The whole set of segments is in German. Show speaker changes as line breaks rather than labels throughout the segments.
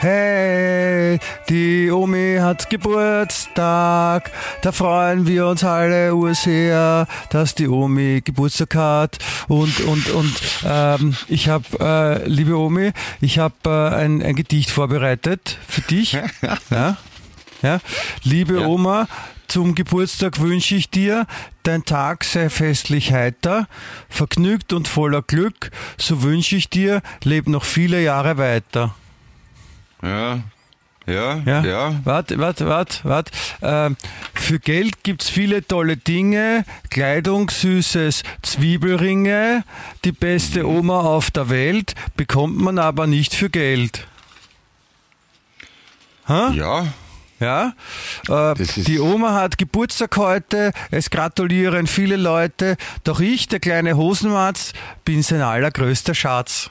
hey, die Omi hat Geburtstag. Da freuen wir uns alle sehr, dass die Omi Geburtstag hat. Und, und, und ähm, ich habe, äh, liebe Omi, ich habe äh, ein, ein Gedicht vorbereitet für dich. Ja, ja. Liebe
Ja.
Oma, zum Geburtstag wünsche ich dir, dein Tag sei festlich heiter, vergnügt und voller Glück, so wünsche ich dir, leb noch viele Jahre weiter.
Ja, ja,
Ja,
ja.
Warte, warte, warte, warte. Ähm, für Geld gibt's viele tolle Dinge, Kleidung, süßes Zwiebelringe, die beste Oma auf der Welt, bekommt man aber nicht für Geld. Ha?
Ja,
Ja, äh, die Oma hat Geburtstag heute, es gratulieren viele Leute, doch ich, der kleine Hosenmatz, bin sein allergrößter Schatz.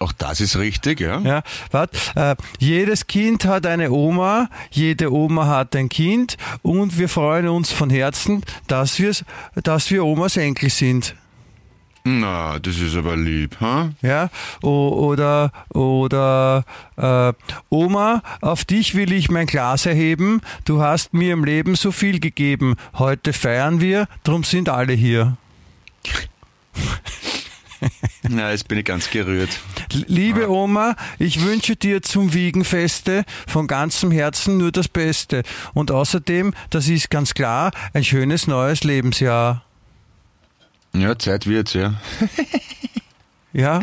Auch das ist richtig, ja.
Ja, wart, äh, jedes Kind hat eine Oma, jede Oma hat ein Kind und wir freuen uns von Herzen, dass, wir's, dass wir Omas Enkel sind.
Na, das ist aber lieb, ha?
Ja, o, oder, oder äh, Oma, auf dich will ich mein Glas erheben. Du hast mir im Leben so viel gegeben. Heute feiern wir, drum sind alle hier.
Na, jetzt bin ich ganz gerührt.
Liebe Oma, ich wünsche dir zum Wiegenfeste von ganzem Herzen nur das Beste. Und außerdem, das ist ganz klar, ein schönes neues Lebensjahr.
Ja, Zeit wird's, ja.
Ja,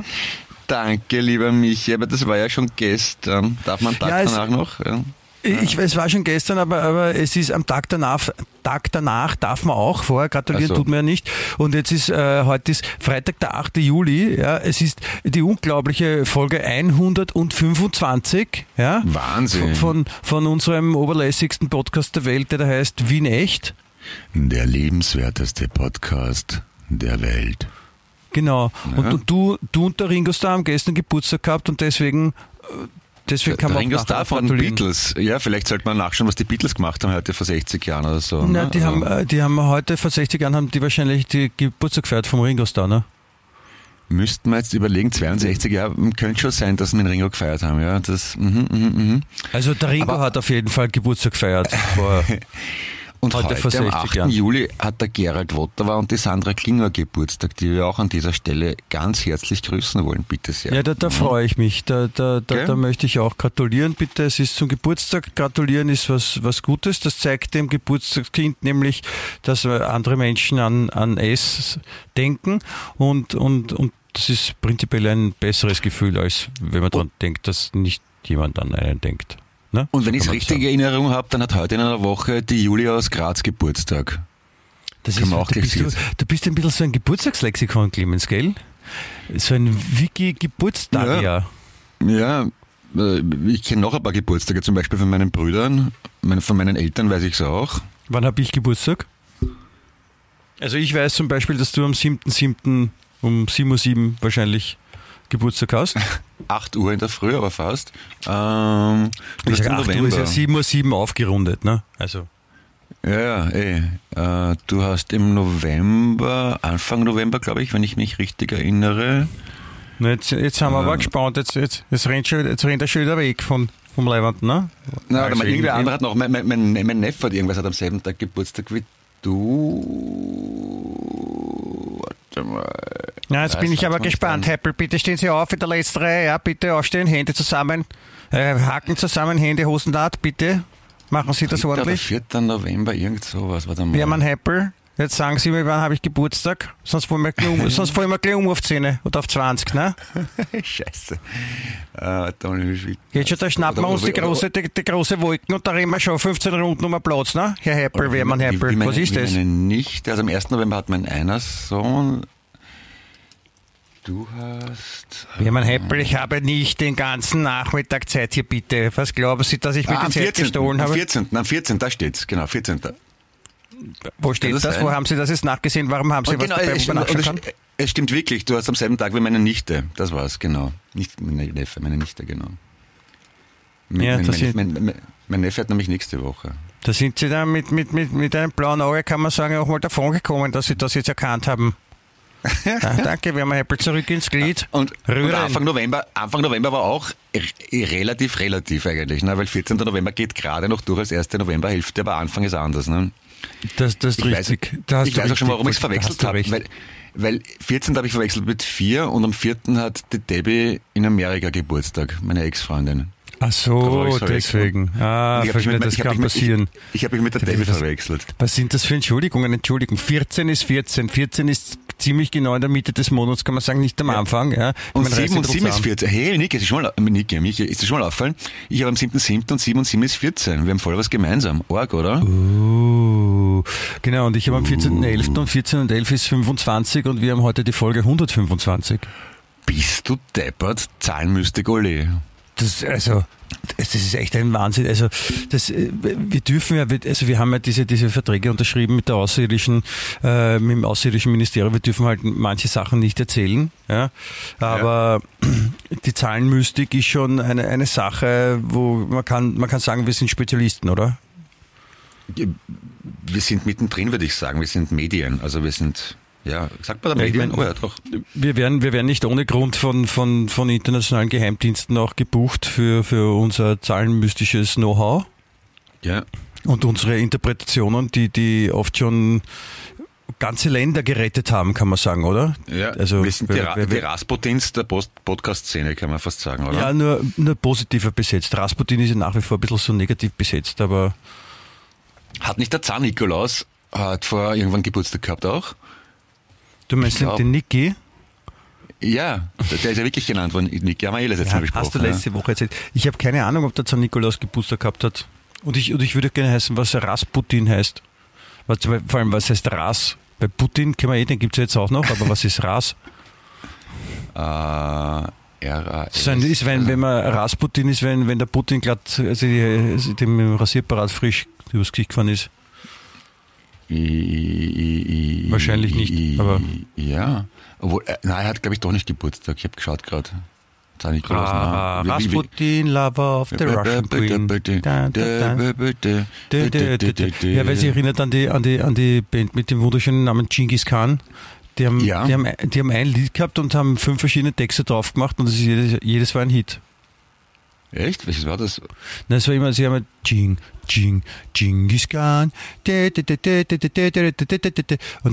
Danke, lieber Michi, aber das war ja schon gestern. Darf man Tag
Ja,
danach noch? Ja.
Ich, es war schon gestern, aber, aber es ist am Tag danach, Tag danach darf man auch, vorher gratulieren
so.
tut man ja nicht. Und jetzt ist, äh, heute ist Freitag, der 8. Juli, ja, es ist die unglaubliche Folge 125, ja.
Wahnsinn.
Von, von unserem oberlässigsten Podcast der Welt, der da heißt Wien Echt.
Der lebenswerteste Podcast der Welt.
Genau. Und,
Ja.
und du, du und der Ringo Starr haben gestern Geburtstag gehabt und deswegen, äh, deswegen kann man
Ringo Starr
nachher
von
gratulieren.
Beatles. Ja, vielleicht sollte man nachschauen, was die Beatles gemacht haben heute vor 60 Jahren oder so.
Na,
ne?
die,
Also,
haben, äh, die haben heute vor 60 Jahren haben die wahrscheinlich die Geburtstag gefeiert vom Ringo Starr, ne?
Müssten wir jetzt überlegen, 62 Jahre, könnte schon sein, dass wir den Ringo gefeiert haben, ja. Das, mhm, mhm, mhm.
Also der Ringo
Aber-
hat auf jeden Fall Geburtstag gefeiert.
Und
Heute
heute, am
60
8.
Jahren.
Juli hat der Gerald Wotterwa und die Sandra Klinger Geburtstag, die wir auch an dieser Stelle ganz herzlich grüßen wollen, bitte sehr.
ja, da, da freue ich mich. Da, da, da,
Gell?
da möchte ich auch gratulieren, bitte. Es ist zum Geburtstag. Gratulieren ist was, was Gutes. Das zeigt dem Geburtstagskind nämlich, dass andere Menschen an, an es denken und, und, und das ist prinzipiell ein besseres Gefühl, als wenn man daran denkt, dass nicht jemand an einen denkt. Ne?
Und wenn
So
ich es richtig in Erinnerung habe, dann hat heute in einer Woche die Julia aus Graz Geburtstag.
Das ist,
auch
du, bist, du, du bist ein bisschen so ein Geburtstagslexikon, Clemens, gell? So ein Wiki-Geburtstag, ja.
Ja, äh, ich kenne noch ein paar Geburtstage, zum Beispiel von meinen Brüdern, von meinen Eltern weiß ich es auch.
Wann habe ich Geburtstag? Also ich weiß zum Beispiel, dass du am 7.7. um 7.07 Uhr wahrscheinlich Geburtstag hast.
8 Uhr in der Früh, aber fast. Ähm, du
Ich
hast
sag,
im
8 Uhr ist ja
November.
7.07 Uhr aufgerundet, ne? Also.
Ja, ja, eh. Äh, du hast im November, Anfang November, glaube ich, wenn ich mich richtig erinnere.
Na, Jetzt, jetzt haben wir aber
Äh.
gespannt, jetzt, jetzt, jetzt, rennt schon, jetzt rennt er schon wieder weg von, vom Leibwand, ne?
Na,
Also
aber irgendwer
in-
andere hat noch, mein, mein, mein, mein Neffe hat irgendwas hat am selben Tag Geburtstag wie du. Warte mal.
Ja, jetzt bin ich aber gespannt,
dann-
Heppel. Bitte stehen Sie auf in der letzten Reihe. Ja, bitte aufstehen, Hände zusammen. Äh, Haken zusammen, Hände, Hosennaht, bitte. Machen Sie das ordentlich.
4. November, irgend sowas. Warte mal.
Hermann Heppel, jetzt sagen Sie mir, wann habe ich Geburtstag? Sonst fallen wir gleich um, sonst fallen wir gleich um auf 10 oder auf 20, ne?
Scheiße. Äh,
Geht schon, da schnappen wir uns die große, die, die große Wolken und da rennen wir schon 15 Runden um den Platz, ne? Herr Heppel, Hermann
wie-
Heppel,
wie meine-
was ist das?
Meine Nichte, also am 1. November hat mein einer Sohn. Du hast.
Hermann Heppel, ich habe nicht den ganzen Nachmittag Zeit hier, bitte. Was glauben Sie, dass ich mir
Ah,
die
am
Zeit
14.
gestohlen
Am
habe?
14. Am 14. Da steht's, genau, 14.
Wo steht
das
das? Wo haben Sie das jetzt nachgesehen? Warum haben Sie
Und
was
genau,
dabei,
es, und
nachschauen
es,
kann?
es stimmt wirklich, du hast am selben Tag wie meine Nichte. Das war's, genau. Nicht meine Neffe, meine Nichte, genau. Mein,
Ja,
mein,
das
mein, mein, mein, Neffe hat nämlich nächste Woche.
Da sind Sie dann mit, mit, mit, mit einem blauen Auge, kann man sagen, auch mal davon gekommen, dass Sie das jetzt erkannt haben. Ah, danke, wir haben ein Heppel zurück ins Glied.
Und, und
Rühren.
Anfang November, Anfang November war auch relativ, relativ eigentlich, ne? weil 14. November geht gerade noch durch als 1. Novemberhälfte, aber Anfang ist anders. Ne?
Das, das ist
Ich weiß,
richtig. Da hast
ich weiß auch schon, warum ich es
da
verwechselt habe. Weil, weil 14. habe ich verwechselt mit 4 und am 4. hat die Debbie in Amerika Geburtstag, meine Ex-Freundin.
Ach so, deswegen. Ah,
Ich
verstehe, das kann passieren.
Ich, habe mich mit der
das-
verwechselt.
Was sind das für Entschuldigungen? Entschuldigung, 14 ist 14. 14 ist ziemlich genau in der Mitte des Monats, kann man sagen, nicht am Anfang. Ja.
Und
meine,
7
reißt
und
die
7 ist
zusammen.
14. Hey, Nick, ist schon mal, Nick, Michi, ist das schon mal auffallen? Ich habe am 7.7. und 7 und 7 ist 14. Wir haben voll was gemeinsam. Org, oder?
Uh, genau, und ich habe am 14.11. und 14 und 11 ist 25 und wir haben heute die Folge 125.
Bist du deppert? Zahlenmystik, Ole.
Das, also, das, ist echt ein Wahnsinn. Also, das, äh, wir dürfen ja, also wir haben ja diese, diese Verträge unterschrieben mit der außerirdischen, äh, mit dem außerirdischen Ministerium. Wir dürfen halt manche Sachen nicht erzählen. Ja, aber die Zahlenmystik ist schon eine, eine Sache, wo man kann, man kann sagen, wir sind Spezialisten, oder?
Wir sind mittendrin, würde ich sagen. Wir sind Medien. Also wir sind, ja, sagt man da
Ja, ich
Medien?
mein-
oh ja, doch.
Wir werden, wir werden nicht ohne Grund von, von, von internationalen Geheimdiensten auch gebucht für, für unser zahlenmystisches Know-how.
Ja.
Und unsere Interpretationen, die, die oft schon ganze Länder gerettet haben, kann man sagen, oder?
Ja,
Also,
wir sind die, Ra die Rasputins der Podcast-Szene, kann man fast sagen, oder?
Ja, nur, nur positiver besetzt. Rasputin ist ja nach wie vor ein bisschen so negativ besetzt, aber
Hat nicht der Zahn Nikolaus hat vor irgendwann Geburtstag gehabt auch?
Du meinst
glaub-
den Niki?
Ja, der ist ja wirklich genannt worden. Niki haben wir eh letztes Mal
Ja,
besprochen.
hast du letzte Woche erzählt. Ich habe keine Ahnung, ob der San Nikolaus Geburtstag gehabt hat. Und ich, und ich würde gerne heißen, was Rasputin heißt. Was, vor allem, was heißt Ras? Bei Putin kennen wir eh, den gibt es jetzt auch noch, aber was ist Ras?
ja. Äh, RAS.
Das ist, wenn, wenn man Rasputin ist, wenn, wenn der Putin glatt also also dem Rasierparat frisch übers Gesicht gefahren ist. Wahrscheinlich nicht, aber-
Ja. Obwohl, äh, nein, er hat, glaube ich, doch nicht Geburtstag. Ich habe geschaut gerade.
Ah, Rasputin, Lover of the Russian Queen. Ja, weil sie erinnert an die, an die, an die Band mit dem wunderschönen Namen Genghis Khan. Die haben,
Ja.
die, haben, die haben ein Lied gehabt und haben fünf verschiedene Texte drauf gemacht und das ist jedes, jedes war ein Hit.
Echt? Welches war das?
Na, es war immer, sie haben Jing, Jing, Jingis Khan. Und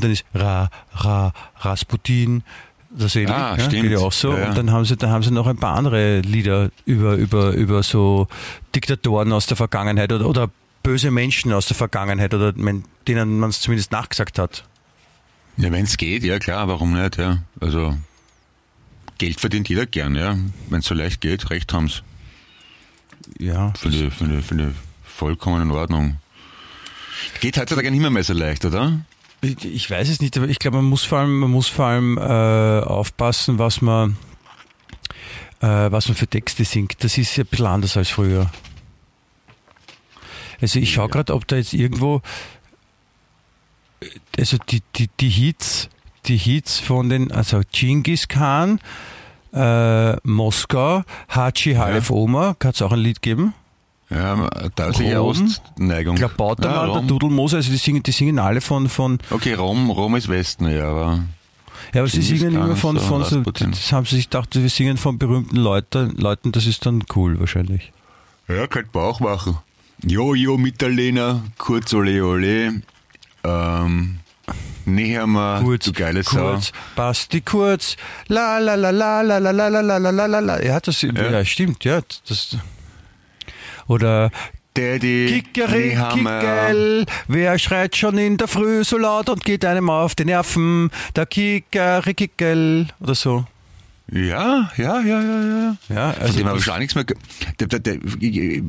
dann ist Ra, Ra, Rasputin. Das ähnlich,
ah,
ja,
stimmt.
Auch so.
Ja, ja.
Und dann haben sie, dann haben sie noch ein paar andere Lieder über, über, über so Diktatoren aus der Vergangenheit oder, oder böse Menschen aus der Vergangenheit oder denen man es zumindest nachgesagt hat.
Ja, wenn es geht, ja klar, warum nicht, ja. Also Geld verdient jeder gern, ja. Wenn es so leicht geht, recht haben's.
Ja,
Finde ich, finde, ich- finde ich vollkommen in Ordnung. Geht heutzutage nicht mehr, mehr so leicht, oder?
Ich, ich weiß es nicht, aber ich glaube, man muss vor allem, man muss vor allem äh, aufpassen, was man, äh, was man für Texte singt. Das ist ja ein bisschen anders als früher. Also ich schaue gerade, ob da jetzt irgendwo, äh, also die, die, die Hits, die Hits von den, also Genghis Khan, äh, Moskau, Hachi Halef Oma, kann es auch ein Lied geben?
Ja, deutliche? Ostneigung.
Klabautermann,
ja,
der. Dudelmoser, also die singen, die singen alle von, von
Okay, Rom, Rom ist Westen, ja, aber
Ja, aber sie singen immer von, von so, das haben sie sich gedacht, wir singen von berühmten Leuten, Leuten, das ist dann cool wahrscheinlich.
ja, könnte man auch machen. Jojo Mitterlehner, kurz ole ole, ähm, näher mal,
Kurz,
du geile Sau.
kurz, Basti kurz, la la la la la la la la la la la la la. Ja, das ja. stimmt, ja. Das, oder
Daddy,
Kickeri,
Nehammer.
Kickel, wer schreit schon in der Früh so laut und geht einem auf die Nerven? Der Kickeri, Kickel oder so.
Ja, ja, ja, ja, ja.
Ja,
Von
also
dem habe ich schon nichts mehr. Der, der, der,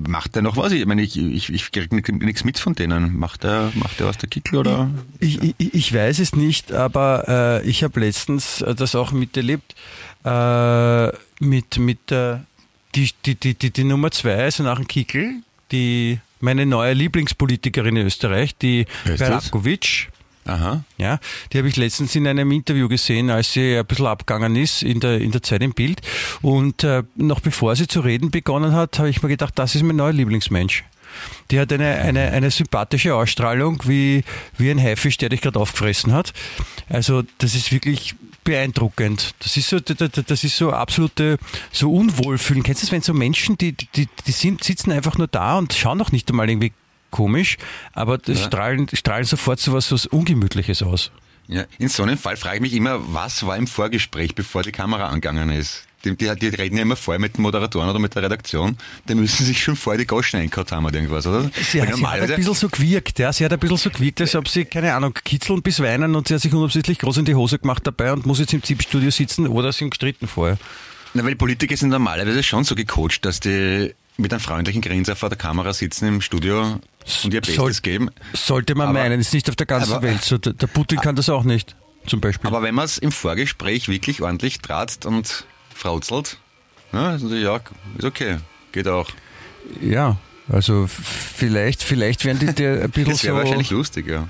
macht der noch was? Ich meine, ich, ich, ich kriege nichts mit von denen. Macht der, macht der was der Kickel oder?
Ich, ich, ich weiß es nicht, aber äh, ich habe letztens äh, das auch miterlebt äh, mit, mit äh, die, die, die, die, die Nummer zwei, also nach dem Kickel, die meine neue Lieblingspolitikerin in Österreich, die? Belakovic.
Aha.
Ja, die habe ich letztens in einem Interview gesehen, als sie ein bisschen abgegangen ist in der, in der Zeit im Bild. Und äh, noch bevor sie zu reden begonnen hat, habe ich mir gedacht, das ist mein neuer Lieblingsmensch. Die hat eine, eine, eine sympathische Ausstrahlung wie, wie ein Haifisch, der dich gerade aufgefressen hat. Also das ist wirklich beeindruckend. Das ist so, das ist so absolute, so Unwohlfühlen. Kennst du das, wenn so Menschen, die, die, die sind, sitzen einfach nur da und schauen auch nicht einmal irgendwie komisch, aber das
Ja.
strahlen, strahlen sofort so was, was Ungemütliches aus.
Ja, in so einem Fall frage ich mich immer, was war im Vorgespräch, bevor die Kamera angegangen ist? Die, die, die reden ja immer vorher mit den Moderatoren oder mit der Redaktion. Die müssen sich schon vorher die Goschen eingehauen haben oder irgendwas, oder?
Sie,
Weil
hat- sie hat ein bisschen so gewirkt, ja. Sie hat ein bisschen so gewirkt, als ob sie, keine Ahnung, kitzeln bis weinen und sie hat sich unabsichtlich groß in die Hose gemacht dabei und muss jetzt im ZIP-Studio sitzen oder sind gestritten vorher.
Na, weil Politiker sind normalerweise schon so gecoacht, dass die mit einem freundlichen Grinser vor der Kamera sitzen im Studio und ihr Bestes
Soll-
geben.
Sollte man
Aber-
meinen, ist nicht auf der ganzen
aber-
Welt so. Der, Putin kann das auch nicht, zum Beispiel.
Aber wenn man es im Vorgespräch wirklich ordentlich tratzt und frauzelt, ja, ist natürlich ist okay. Geht auch.
ja, also vielleicht, vielleicht werden die dir ein bisschen
Das wäre
so...
wahrscheinlich lustig, ja.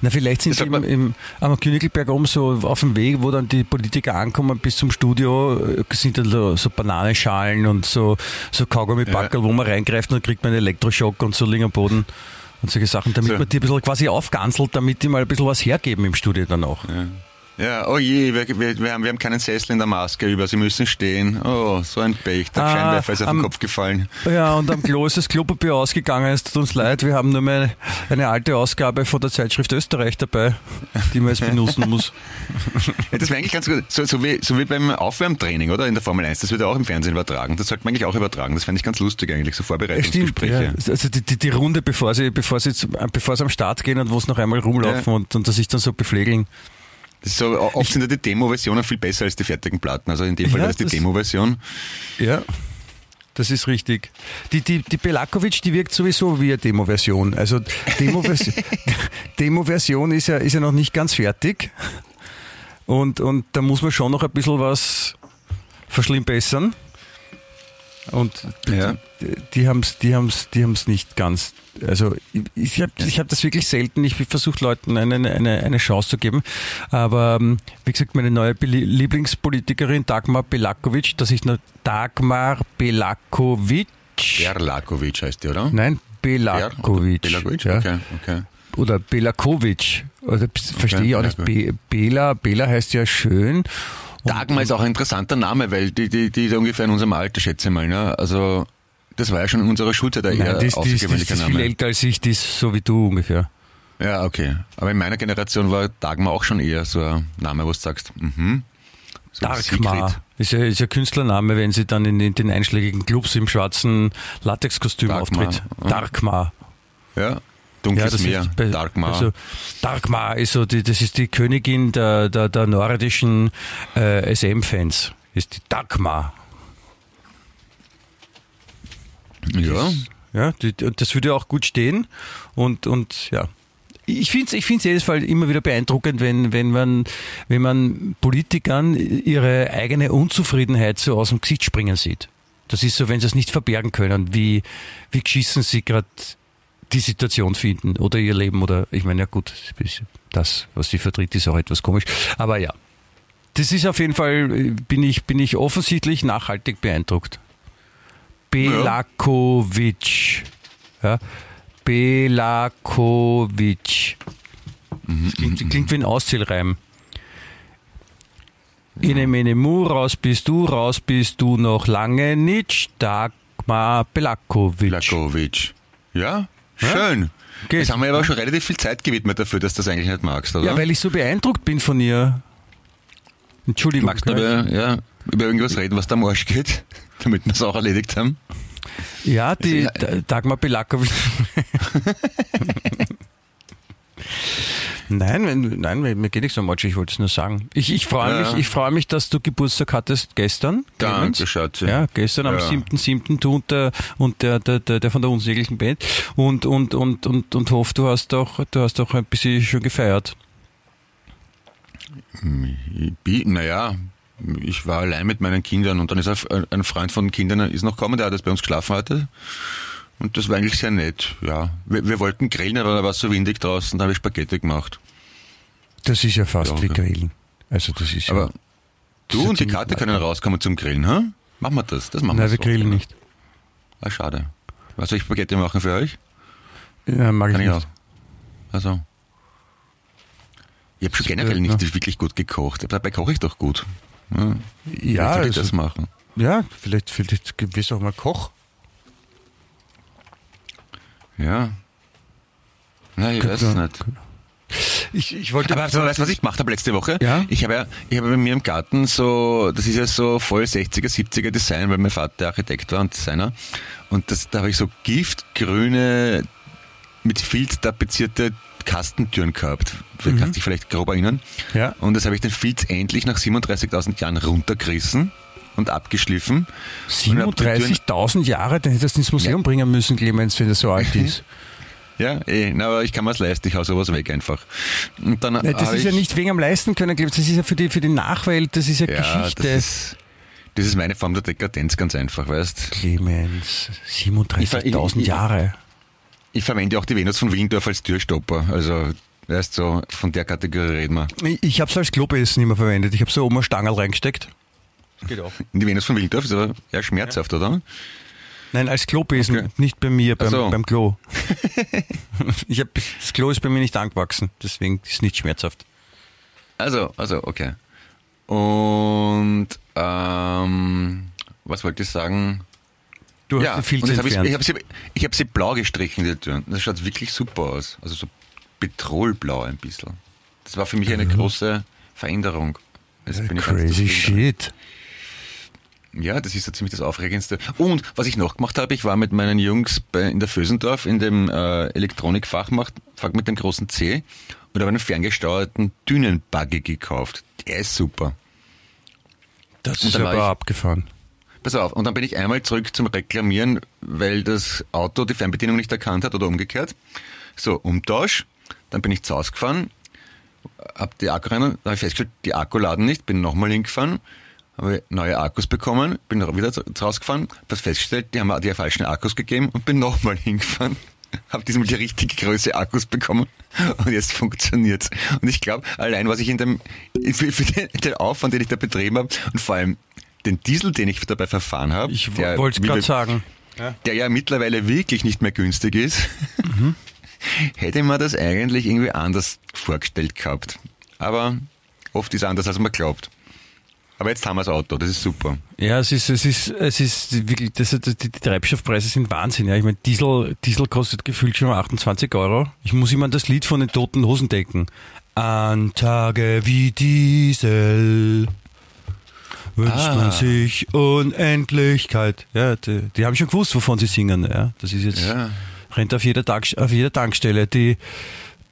Na, vielleicht sind sie im, im, am Königelberg oben so auf dem Weg, wo dann die Politiker ankommen bis zum Studio, äh, sind dann so, so Bananenschalen und so, so Kaugummi-Backel, wo man reingreift und dann kriegt man einen Elektroschock und so liegen am Boden und solche Sachen, damit
So.
man die ein bisschen quasi aufganzelt, damit die mal ein bisschen was hergeben im Studio dann auch.
Ja, oh je, wir, wir, wir, haben, wir haben keinen Sessel in der Maske über, Sie müssen stehen. Oh, so ein Pech, der
Ah,
Scheinwerfer ist auf den
am-
Kopf gefallen.
Ja, und am Klo ist das Klopapier ausgegangen. Es tut uns leid, wir haben nur mehr eine, eine alte Ausgabe von der Zeitschrift Österreich dabei, die man jetzt benutzen muss.
Ja, das wäre eigentlich ganz gut. So, so, wie, so wie beim Aufwärmtraining, oder? In der Formel 1. Das wird ja auch im Fernsehen übertragen. Das sollte man eigentlich auch übertragen. Das fände ich ganz lustig eigentlich, so
Stimmt,
Vorbereitungsgespräche.
ja. Also die, die, die Runde, bevor sie, bevor sie, bevor sie am Start gehen und wo es noch einmal rumlaufen
Ja.
und, und das sich dann so bepflegeln.
So, oft sind ja die Demo-Versionen viel besser als die fertigen Platten. Also in dem Fall
Ja,
wäre das die Demo-Version.
Ja. Das ist richtig. Die, die, die Belakovic, die wirkt sowieso wie eine Demo-Version. Also Demo-Version Demo ist, ja, ist ja noch nicht ganz fertig. Und, und da muss man schon noch ein bisschen was verschlimmbessern. Und
Ja.
die, die haben es die haben's, die haben's nicht ganz. Also ich, habe ich hab das wirklich selten. Ich versuche Leuten eine, eine, eine Chance zu geben. Aber ähm, wie gesagt, meine neue Lieblingspolitikerin Dagmar Belakovic, das ist nur Dagmar Belakovic.
Berlakovic heißt die, oder?
Nein, Belakovic.
Belakovic?
ja.
Okay, okay.
Oder Belakovic. Oder verstehe ich auch nicht. Be Bela, Bela heißt ja schön.
Dagmar ist auch ein interessanter Name, weil die, die, die ist ungefähr in unserem Alter, schätze ich mal. Ne? Also das war ja schon in unserer Schulzeit ein eher
ist, die ist,
außergewöhnlicher
die ist viel
Name.
älter als ich, die ist so wie du ungefähr.
Ja, okay. Aber in meiner Generation war Dagmar auch schon eher so ein Name, wo du sagst, mhm. So
Dagmar
Sigrid.
ist ja, ist ja Künstlername, wenn sie dann in den, den einschlägigen Clubs im schwarzen Latexkostüm auftritt. Darkmar.
Ja, dunkles
das
Meer,
ist bei-
Dagmar.
Also, Darkmar ist so, die, das ist die Königin der, der, der nordischen äh, SM-Fans. Ist die Darkmar.
ja,
Ja, die, und das würde auch gut stehen. Und, und ja. Ich finde es ich find's jedes Fall immer wieder beeindruckend, wenn, wenn, man, wenn man Politikern ihre eigene Unzufriedenheit so aus dem Gesicht springen sieht. Das ist so, wenn sie es nicht verbergen können, wie, wie geschissen sie gerade die Situation finden oder ihr Leben oder ich meine, ja gut, das, was sie vertritt, ist auch etwas komisch. Aber ja, das ist auf jeden Fall, bin ich, bin ich offensichtlich nachhaltig beeindruckt. Belakovic. Ja. Belakovic. Das klingt, klingt wie ein Auszählreim. Ine mene mu, raus bist du, raus bist du noch lange nicht. Dagmar Belakovic.
Lakovic. Ja, schön.
Geht.
Jetzt haben wir aber schon relativ viel Zeit gewidmet dafür, dass du das eigentlich nicht magst, oder?
Ja, weil ich so beeindruckt bin von ihr. Entschuldigung.
Magst du
ja.
über, ja, über irgendwas reden, was da am Arsch geht, damit wir es auch erledigt haben?
Ja, die Dagmar Belakovic. nein, wenn- nein, mir geht nichts am Matsch, ich wollte es nur sagen. Ich, ich freue
Ja.
mich, ich freue mich, dass du Geburtstag hattest gestern.
Danke. Schatzi.
Ja, gestern am
Ja.
7.7. du und der, und der, der, der, der von der unsäglichen Band und, und, und, und, und hoffe, du hast auch, du hast auch ein bisschen schon gefeiert.
Naja, ich war allein mit meinen Kindern und dann ist ein Freund von den Kindern ist noch gekommen, der hat jetzt bei uns geschlafen heute. Und das war eigentlich sehr nett, ja. Wir, wir wollten grillen, aber da war es so windig draußen, da habe ich Spaghetti gemacht.
Das ist ja fast
Ja,
wie. Grillen. Also das ist
Aber
ja.
du und die Karte können rauskommen zum Grillen, ha? Machen wir das. Das machen
Nein, wir grillen nicht.
Ah, schade. Was soll ich Spaghetti machen für euch?
Ja, mag ich
Kann ich
nicht.
auch. Also. Ich habe schon generell nicht
ne?
wirklich gut gekocht. Dabei koche ich doch gut. Ja,
Ja,
Vielleicht soll ich
also-
das machen.
Ja, vielleicht, vielleicht wirst du auch mal Koch.
Ja. Na, ich weiß es nicht.
Ich, ich wollte.
Aber also, weißt du, was ich gemacht habe letzte Woche?
Ja?
Ich habe ja, ich habe bei mir im Garten so, das ist ja so voll 60er, 70er Design, weil mein Vater Architekt war und Designer. Und das, da habe ich so giftgrüne, mit Filz tapezierte Kastentüren gehabt. Du kannst dich vielleicht grob erinnern.
Ja.
Und das habe ich den Filz endlich nach 37.000 Jahren runtergerissen und abgeschliffen. Und hab die Türen-
37.000 Jahre, dann hättest du ins Museum bringen müssen, Clemens, wenn das so alt ist.
Ja, eh, na, aber ich kann mir es leisten, ich hau sowas weg einfach. Und dann
Nein, das ist ja
ich-
nicht wegen am Leisten können, Clemens, das ist ja für die, für die Nachwelt, das ist ja,
Ja,
Geschichte.
das ist, das ist meine Form der Dekadenz, ganz einfach, weißt
Clemens,
Ich
37.000
ver- ich-
Jahre.
Ich verwende auch die Venus von Willendorf als Türstopper, also, weißt so, von der Kategorie reden wir.
Ich, habe es als Klobesen immer verwendet. Ich habe so oben eine Stange reingesteckt. Geht auch.
In die Venus von Willendorf ist aber eher schmerzhaft, oder?
Nein, als Klobesen,
Okay.
nicht bei mir, beim,
so.
beim Klo. ich hab, das Klo ist bei mir nicht angewachsen, deswegen ist es nicht schmerzhaft.
Also, also, okay. Und, ähm, was wollte ich sagen?
Du
ja,
hast viel
und
zu
jetzt hab ich,
entfernt.
ich habe sie, ich hab sie blau gestrichen, die Türen. Das schaut wirklich super aus. Also so petrolblau ein bisschen. Das war für mich eine große Veränderung. Jetzt bin ich
Crazy shit.
Ja, das ist so ziemlich das Aufregendste. Und was ich noch gemacht habe, ich war mit meinen Jungs bei, in der Fösendorf in dem äh, Elektronikfachmarkt Fach mit dem großen C und habe einen ferngesteuerten Dünenbuggy gekauft. Der ist super.
Das
Und
ist aber
ich-
abgefahren.
Pass auf, und dann bin ich einmal zurück zum Reklamieren, weil das Auto die Fernbedienung nicht erkannt hat oder umgekehrt. So, Umtausch. Dann bin ich zu Hause gefahren, hab die Akku rein, dann habe ich festgestellt, die Akku laden nicht, bin nochmal hingefahren, habe neue Akkus bekommen, bin wieder zu zu Hause gefahren, hab das festgestellt, die haben mir die falschen Akkus gegeben und bin nochmal hingefahren. Hab diesmal die richtige Größe Akkus bekommen und jetzt funktioniert's. Und ich glaube, allein was ich in dem, für, für den, den Aufwand, den ich da betrieben habe und vor allem den Diesel, den ich dabei verfahren habe,
Ich
der-
wollte es gerade sagen.
der ja mittlerweile wirklich nicht mehr günstig ist, hätte man das eigentlich irgendwie anders vorgestellt gehabt. Aber oft ist anders, als man glaubt. Aber jetzt haben wir das Auto, das ist super.
Ja, es ist, es ist, es ist wirklich, das, die, die Treibstoffpreise sind Wahnsinn. Ja. Ich meine, Diesel, Diesel kostet gefühlt schon 28 Euro. Ich muss immer an das Lied von den Toten Hosen denken. An Tage wie Diesel wünscht
Ah.
man sich Unendlichkeit. Ja, die, die haben schon gewusst, wovon sie singen. Ja, das ist jetzt
Ja.
rennt auf jeder, Tag, auf jeder Tankstelle. Die,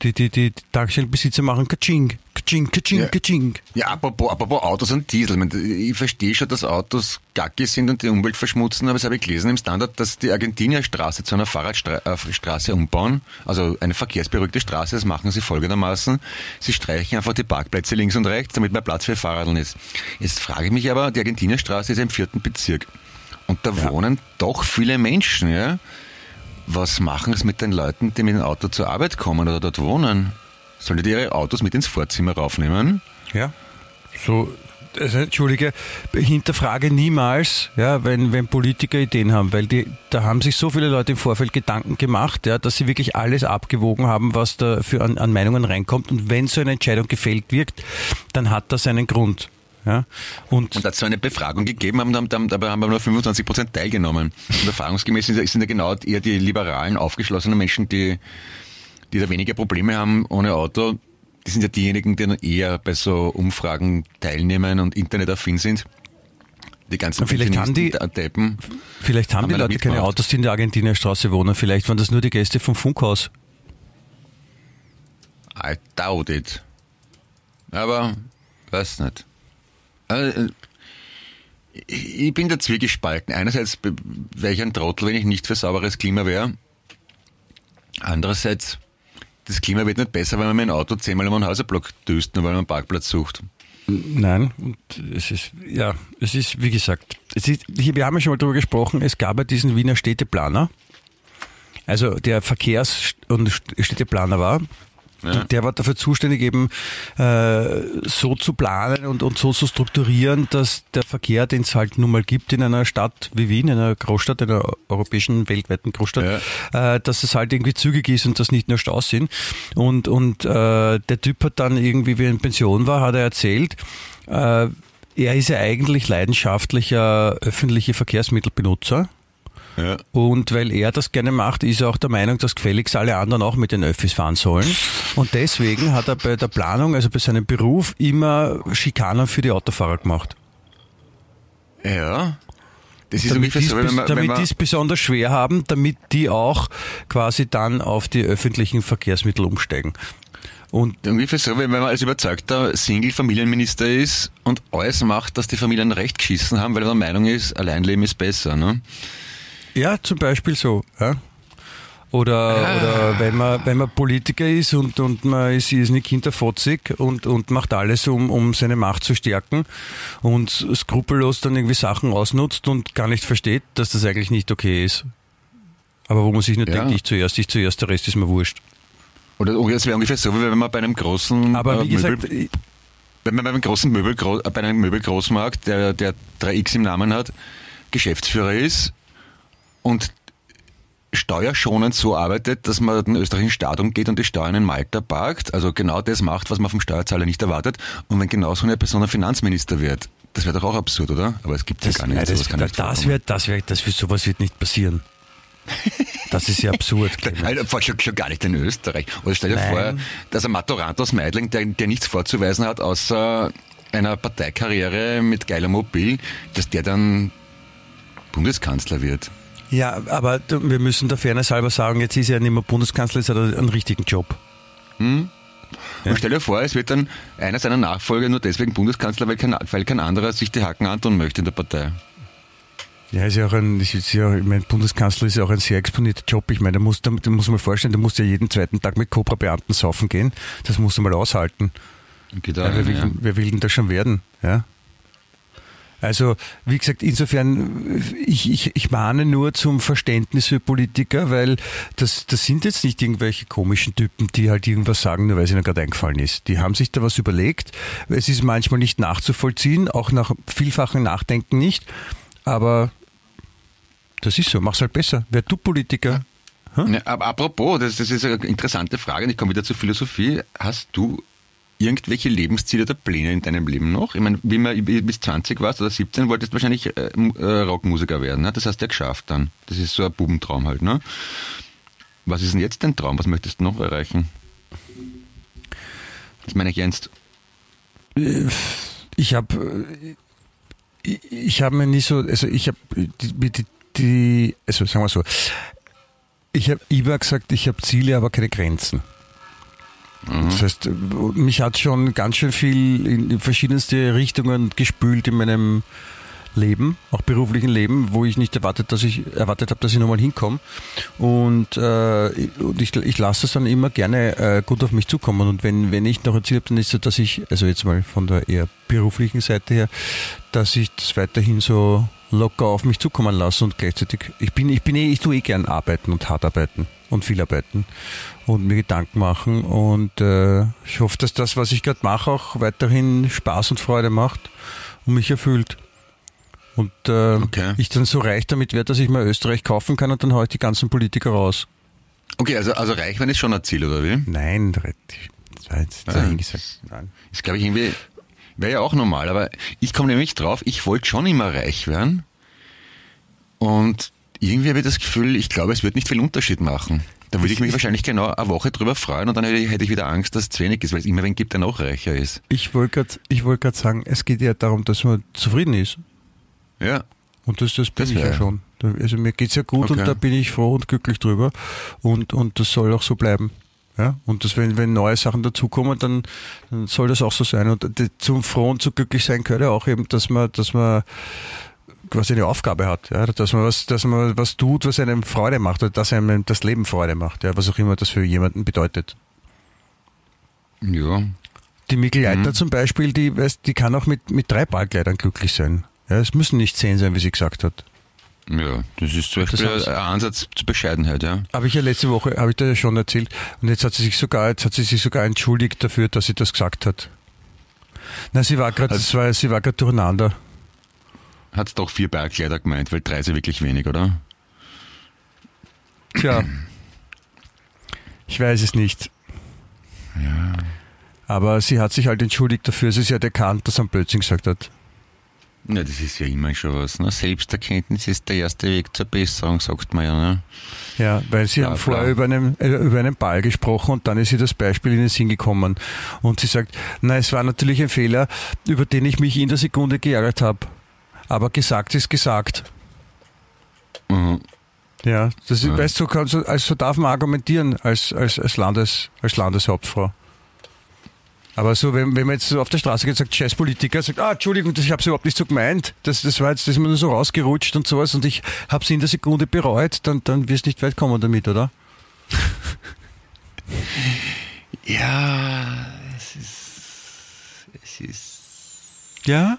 die, die, die Tankstellenbesitzer machen Kaching, Kaching, Kaching,
Ja.
Kaching.
Ja, apropos, apropos Autos und Diesel. Ich, verstehe schon, dass Autos gacki sind und die Umwelt verschmutzen, aber das habe ich gelesen im Standard, dass die Argentinierstraße zu einer Fahrradstraße umbauen, also eine verkehrsberuhigte Straße, das machen sie folgendermaßen. Sie streichen einfach die Parkplätze links und rechts, damit mehr Platz für Fahrradeln ist. Jetzt frage ich mich aber, die Argentinierstraße ist ja im vierten Bezirk. Und da wohnen doch viele Menschen, ja? Was machen es mit den Leuten, die mit dem Auto zur Arbeit kommen oder dort wohnen? Sollen die ihre Autos mit ins Vorzimmer raufnehmen?
Ja. So, also, Entschuldige, hinterfrage niemals, ja, wenn, wenn Politiker Ideen haben, weil die, da haben sich so viele Leute im Vorfeld Gedanken gemacht, ja, dass sie wirklich alles abgewogen haben, was da für an, an Meinungen reinkommt. Und wenn so eine Entscheidung gefällt wird, dann hat das einen Grund. Ja. Und,
Und da hat es so eine Befragung gegeben, haben, haben, dabei haben nur 25 Prozent teilgenommen. Und erfahrungsgemäß sind, sind ja genau eher die liberalen, aufgeschlossenen Menschen, die, die da weniger Probleme haben ohne Auto. Die sind ja diejenigen, die dann eher bei so Umfragen teilnehmen und internetaffin sind. Die ganzen
vielleicht haben die-
Deppen.
vielleicht haben
Haben
die Leute keine? Autos, die in der Argentinierstraße wohnen. Vielleicht waren das nur die Gäste vom Funkhaus.
I doubt it. Aber, weiß nicht. Also, ich bin da zwiegespalten. Einerseits wäre ich ein Trottel, wenn ich nicht für sauberes Klima wäre. Andererseits, das Klima wird nicht besser, wenn man mit dem Auto zehnmal um einen Häuserblock düst, nur weil man einen Parkplatz sucht.
Nein, und es ist, ja, es ist, wie gesagt, es ist, wir haben ja schon mal darüber gesprochen, es gab ja diesen Wiener Städteplaner, also der Verkehrs- und Städteplaner war,
Ja.
Der war dafür zuständig, eben äh, so zu planen und, und so zu strukturieren, dass der Verkehr, den es halt nun mal gibt in einer Stadt wie Wien, in einer Großstadt, in einer europäischen, weltweiten Großstadt, äh, dass es halt irgendwie zügig ist und dass nicht nur Staus sind. Und, und äh, der Typ hat dann irgendwie, wie er in Pension war, hat er erzählt, äh, er ist ja eigentlich leidenschaftlicher öffentliche Verkehrsmittelbenutzer.
Ja.
Und weil er das gerne macht, ist er auch der Meinung, dass gefälligst alle anderen auch mit den Öffis fahren sollen. Und deswegen hat er bei der Planung, also bei seinem Beruf, immer Schikanen für die Autofahrer gemacht.
Ja. Das ist
Damit
so,
die es besonders schwer haben, damit die auch quasi dann auf die öffentlichen Verkehrsmittel umsteigen. Und
ungefähr so, wenn man als überzeugter Single-Familienminister ist und alles macht, dass die Familien recht geschissen haben, weil er der Meinung ist, Alleinleben ist besser. Ne?
Ja, zum Beispiel so. Ja. Oder, oder wenn man wenn man Politiker ist und, und man ist, ist nicht hinterfotzig und, und macht alles, um, um seine Macht zu stärken und skrupellos dann irgendwie Sachen ausnutzt und gar nicht versteht, dass das eigentlich nicht okay ist. Aber wo man sich nur
Ja.
denkt, ich zuerst, ich zuerst, der Rest ist mir wurscht.
Oder es wäre ungefähr so, wie wenn man bei einem großen
Aber
äh,
wie gesagt,
Möbel, wenn man bei einem großen Möbel, äh, bei einem Möbelgroßmarkt, der, der 3X im Namen hat, Geschäftsführer ist und steuerschonend so arbeitet, dass man den österreichischen Staat umgeht und die Steuern in Malta parkt, also genau das macht, was man vom Steuerzahler nicht erwartet. Und wenn genau so eine Person ein Finanzminister wird, das wäre doch auch absurd, oder? Aber es gibt ja
das,
gar nicht.
nein, das,
kann
das,
nicht
das wird, das wird, das wird, sowas wird nicht passieren. Das ist ja absurd.
Also, schon, schon gar nicht in Österreich. Oder stell dir
Nein.
vor, dass ein Maturant aus Meidling, der, der nichts vorzuweisen hat, außer einer Parteikarriere mit geiler Mobil, dass der dann Bundeskanzler wird.
Ja, aber du, wir müssen der Fairness halber sagen, jetzt ist er ja nicht mehr Bundeskanzler, jetzt hat er einen richtigen Job.
Und stell dir vor, es wird dann einer seiner Nachfolger nur deswegen Bundeskanzler, weil kein, weil kein anderer sich die Hacken antun möchte in der Partei.
Ja, ist ja auch ein, ist ja, ich meine, Bundeskanzler ist ja auch ein sehr exponierter Job. Ich meine, da muss, da, da muss man vorstellen, da muss ja jeden zweiten Tag mit Cobra-Beamten saufen gehen. Das muss man mal aushalten.
Geht
Ja, wer, will,
ja.
denn- wer will denn das schon werden? Ja? Also, wie gesagt, insofern, ich, ich, ich mahne nur zum Verständnis für Politiker, weil das, das sind jetzt nicht irgendwelche komischen Typen, die halt irgendwas sagen, nur weil es ihnen gerade eingefallen ist. Die haben sich da was überlegt. Es ist manchmal nicht nachzuvollziehen, auch nach vielfachem Nachdenken nicht. Aber das ist so, mach's halt besser. Wer du Politiker?
Ja, aber apropos, das, das ist eine interessante Frage ich komme wieder zur Philosophie. Hast du irgendwelche Lebensziele oder Pläne in deinem Leben noch? Ich meine, wie man bis 20 warst oder 17, wolltest du wahrscheinlich äh, äh, Rockmusiker werden. Ne? Das hast du ja geschafft dann. Das ist so ein Bubentraum halt. Ne? Was ist denn jetzt dein Traum? Was möchtest du noch erreichen? Das meine ich jetzt.
Ich habe ich, ich habe mir nicht so, also ich habe die, die, die, also sagen wir so, ich habe immer gesagt, ich habe Ziele, aber keine Grenzen. Das heißt, mich hat schon ganz schön viel in verschiedenste Richtungen gespült in meinem Leben, auch beruflichen Leben, wo ich nicht erwartet, dass ich erwartet habe, dass ich nochmal hinkomme. Und, äh, und ich, ich lasse es dann immer gerne äh, gut auf mich zukommen. Und wenn, wenn ich noch ein Ziel habe, dann ist es, dass ich, also jetzt mal von der eher beruflichen Seite her, dass ich das weiterhin so locker auf mich zukommen lasse und gleichzeitig, ich bin, ich bin eh, ich tue eh gern arbeiten und hart arbeiten und viel arbeiten und mir Gedanken machen und äh, ich hoffe, dass das, was ich gerade mache, auch weiterhin Spaß und Freude macht und mich erfüllt. Und äh,
Okay.
ich dann so reich damit werde, dass ich mir Österreich kaufen kann und dann haue ich die ganzen Politiker raus.
Okay, also, also reich werden ist schon ein Ziel, oder wie?
Nein, das war jetzt
Ah.
dahingesagt. Nein.
Ist, glaube ich, irgendwie, wäre ja auch normal, aber ich komme nämlich drauf, ich wollte schon immer reich werden. Und irgendwie habe ich das Gefühl, ich glaube, es wird nicht viel Unterschied machen. Da würde ich mich wahrscheinlich genau eine Woche drüber freuen und dann hätte ich, wieder Angst, dass es zu wenig ist, weil es immer wen gibt, der noch reicher ist.
Ich wollte gerade ich wollt sagen, es geht ja darum, dass man zufrieden ist.
Ja.
Und das, das bin
Das
ich ja schon. Also mir geht's ja gut
Okay.
und da bin ich froh und glücklich drüber. Und, und das soll auch so bleiben. Ja? Und das, wenn, wenn neue Sachen dazukommen, dann, dann soll das auch so sein. Und d- zum froh und zu glücklich sein gehört ja auch eben, dass man, dass man quasi eine Aufgabe hat, ja, dass man was, dass man was tut, was einem Freude macht, oder dass einem das Leben Freude macht, ja, was auch immer das für jemanden bedeutet.
Ja.
Die Mikkel
Mhm.
Leitner zum Beispiel, die, weißt, die kann auch mit, mit drei Ballkleidern glücklich sein. Ja, es müssen nicht zehn sein, wie sie gesagt hat.
Ja, das ist zum Beispiel ein Ansatz zur Bescheidenheit, ja.
Habe ich ja letzte Woche, habe ich dir ja schon erzählt. Und jetzt hat sie sich sogar, jetzt hat sie sich sogar entschuldigt dafür, dass sie das gesagt hat. Na, sie war gerade, das war, sie war gerade durcheinander.
Hat doch vier Bergkleider gemeint, weil drei ist ja wirklich wenig, oder?
Tja. Ich weiß es nicht.
Ja.
Aber sie hat sich halt entschuldigt dafür. Sie hat erkannt, dass er Blödsinn gesagt hat.
Ja, das ist ja immer schon was. Ne? Selbsterkenntnis ist der erste Weg zur Besserung, sagt man ja. Ne?
Ja, weil sie
Ja,
haben vorher über einen, äh, über einen Ball gesprochen und dann ist ihr das Beispiel in den Sinn gekommen. Und sie sagt, na, es war natürlich ein Fehler, über den ich mich in der Sekunde geärgert habe. Aber gesagt ist gesagt.
Mhm.
Ja, das ist,
Ja.
weißt du, so, kann- so, also darf man argumentieren als, als, als, Landes, als Landeshauptfrau. Aber so, wenn, wenn man jetzt so auf der Straße geht und sagt, scheiß Politiker, sagt, ah, Entschuldigung, das, ich habe es überhaupt nicht so gemeint, das, das war jetzt, das ist mir nur so rausgerutscht und sowas und ich habe es in der Sekunde bereut, dann, dann wirst du nicht weit kommen damit, oder?
Ja, es ist. Es ist.
Ja?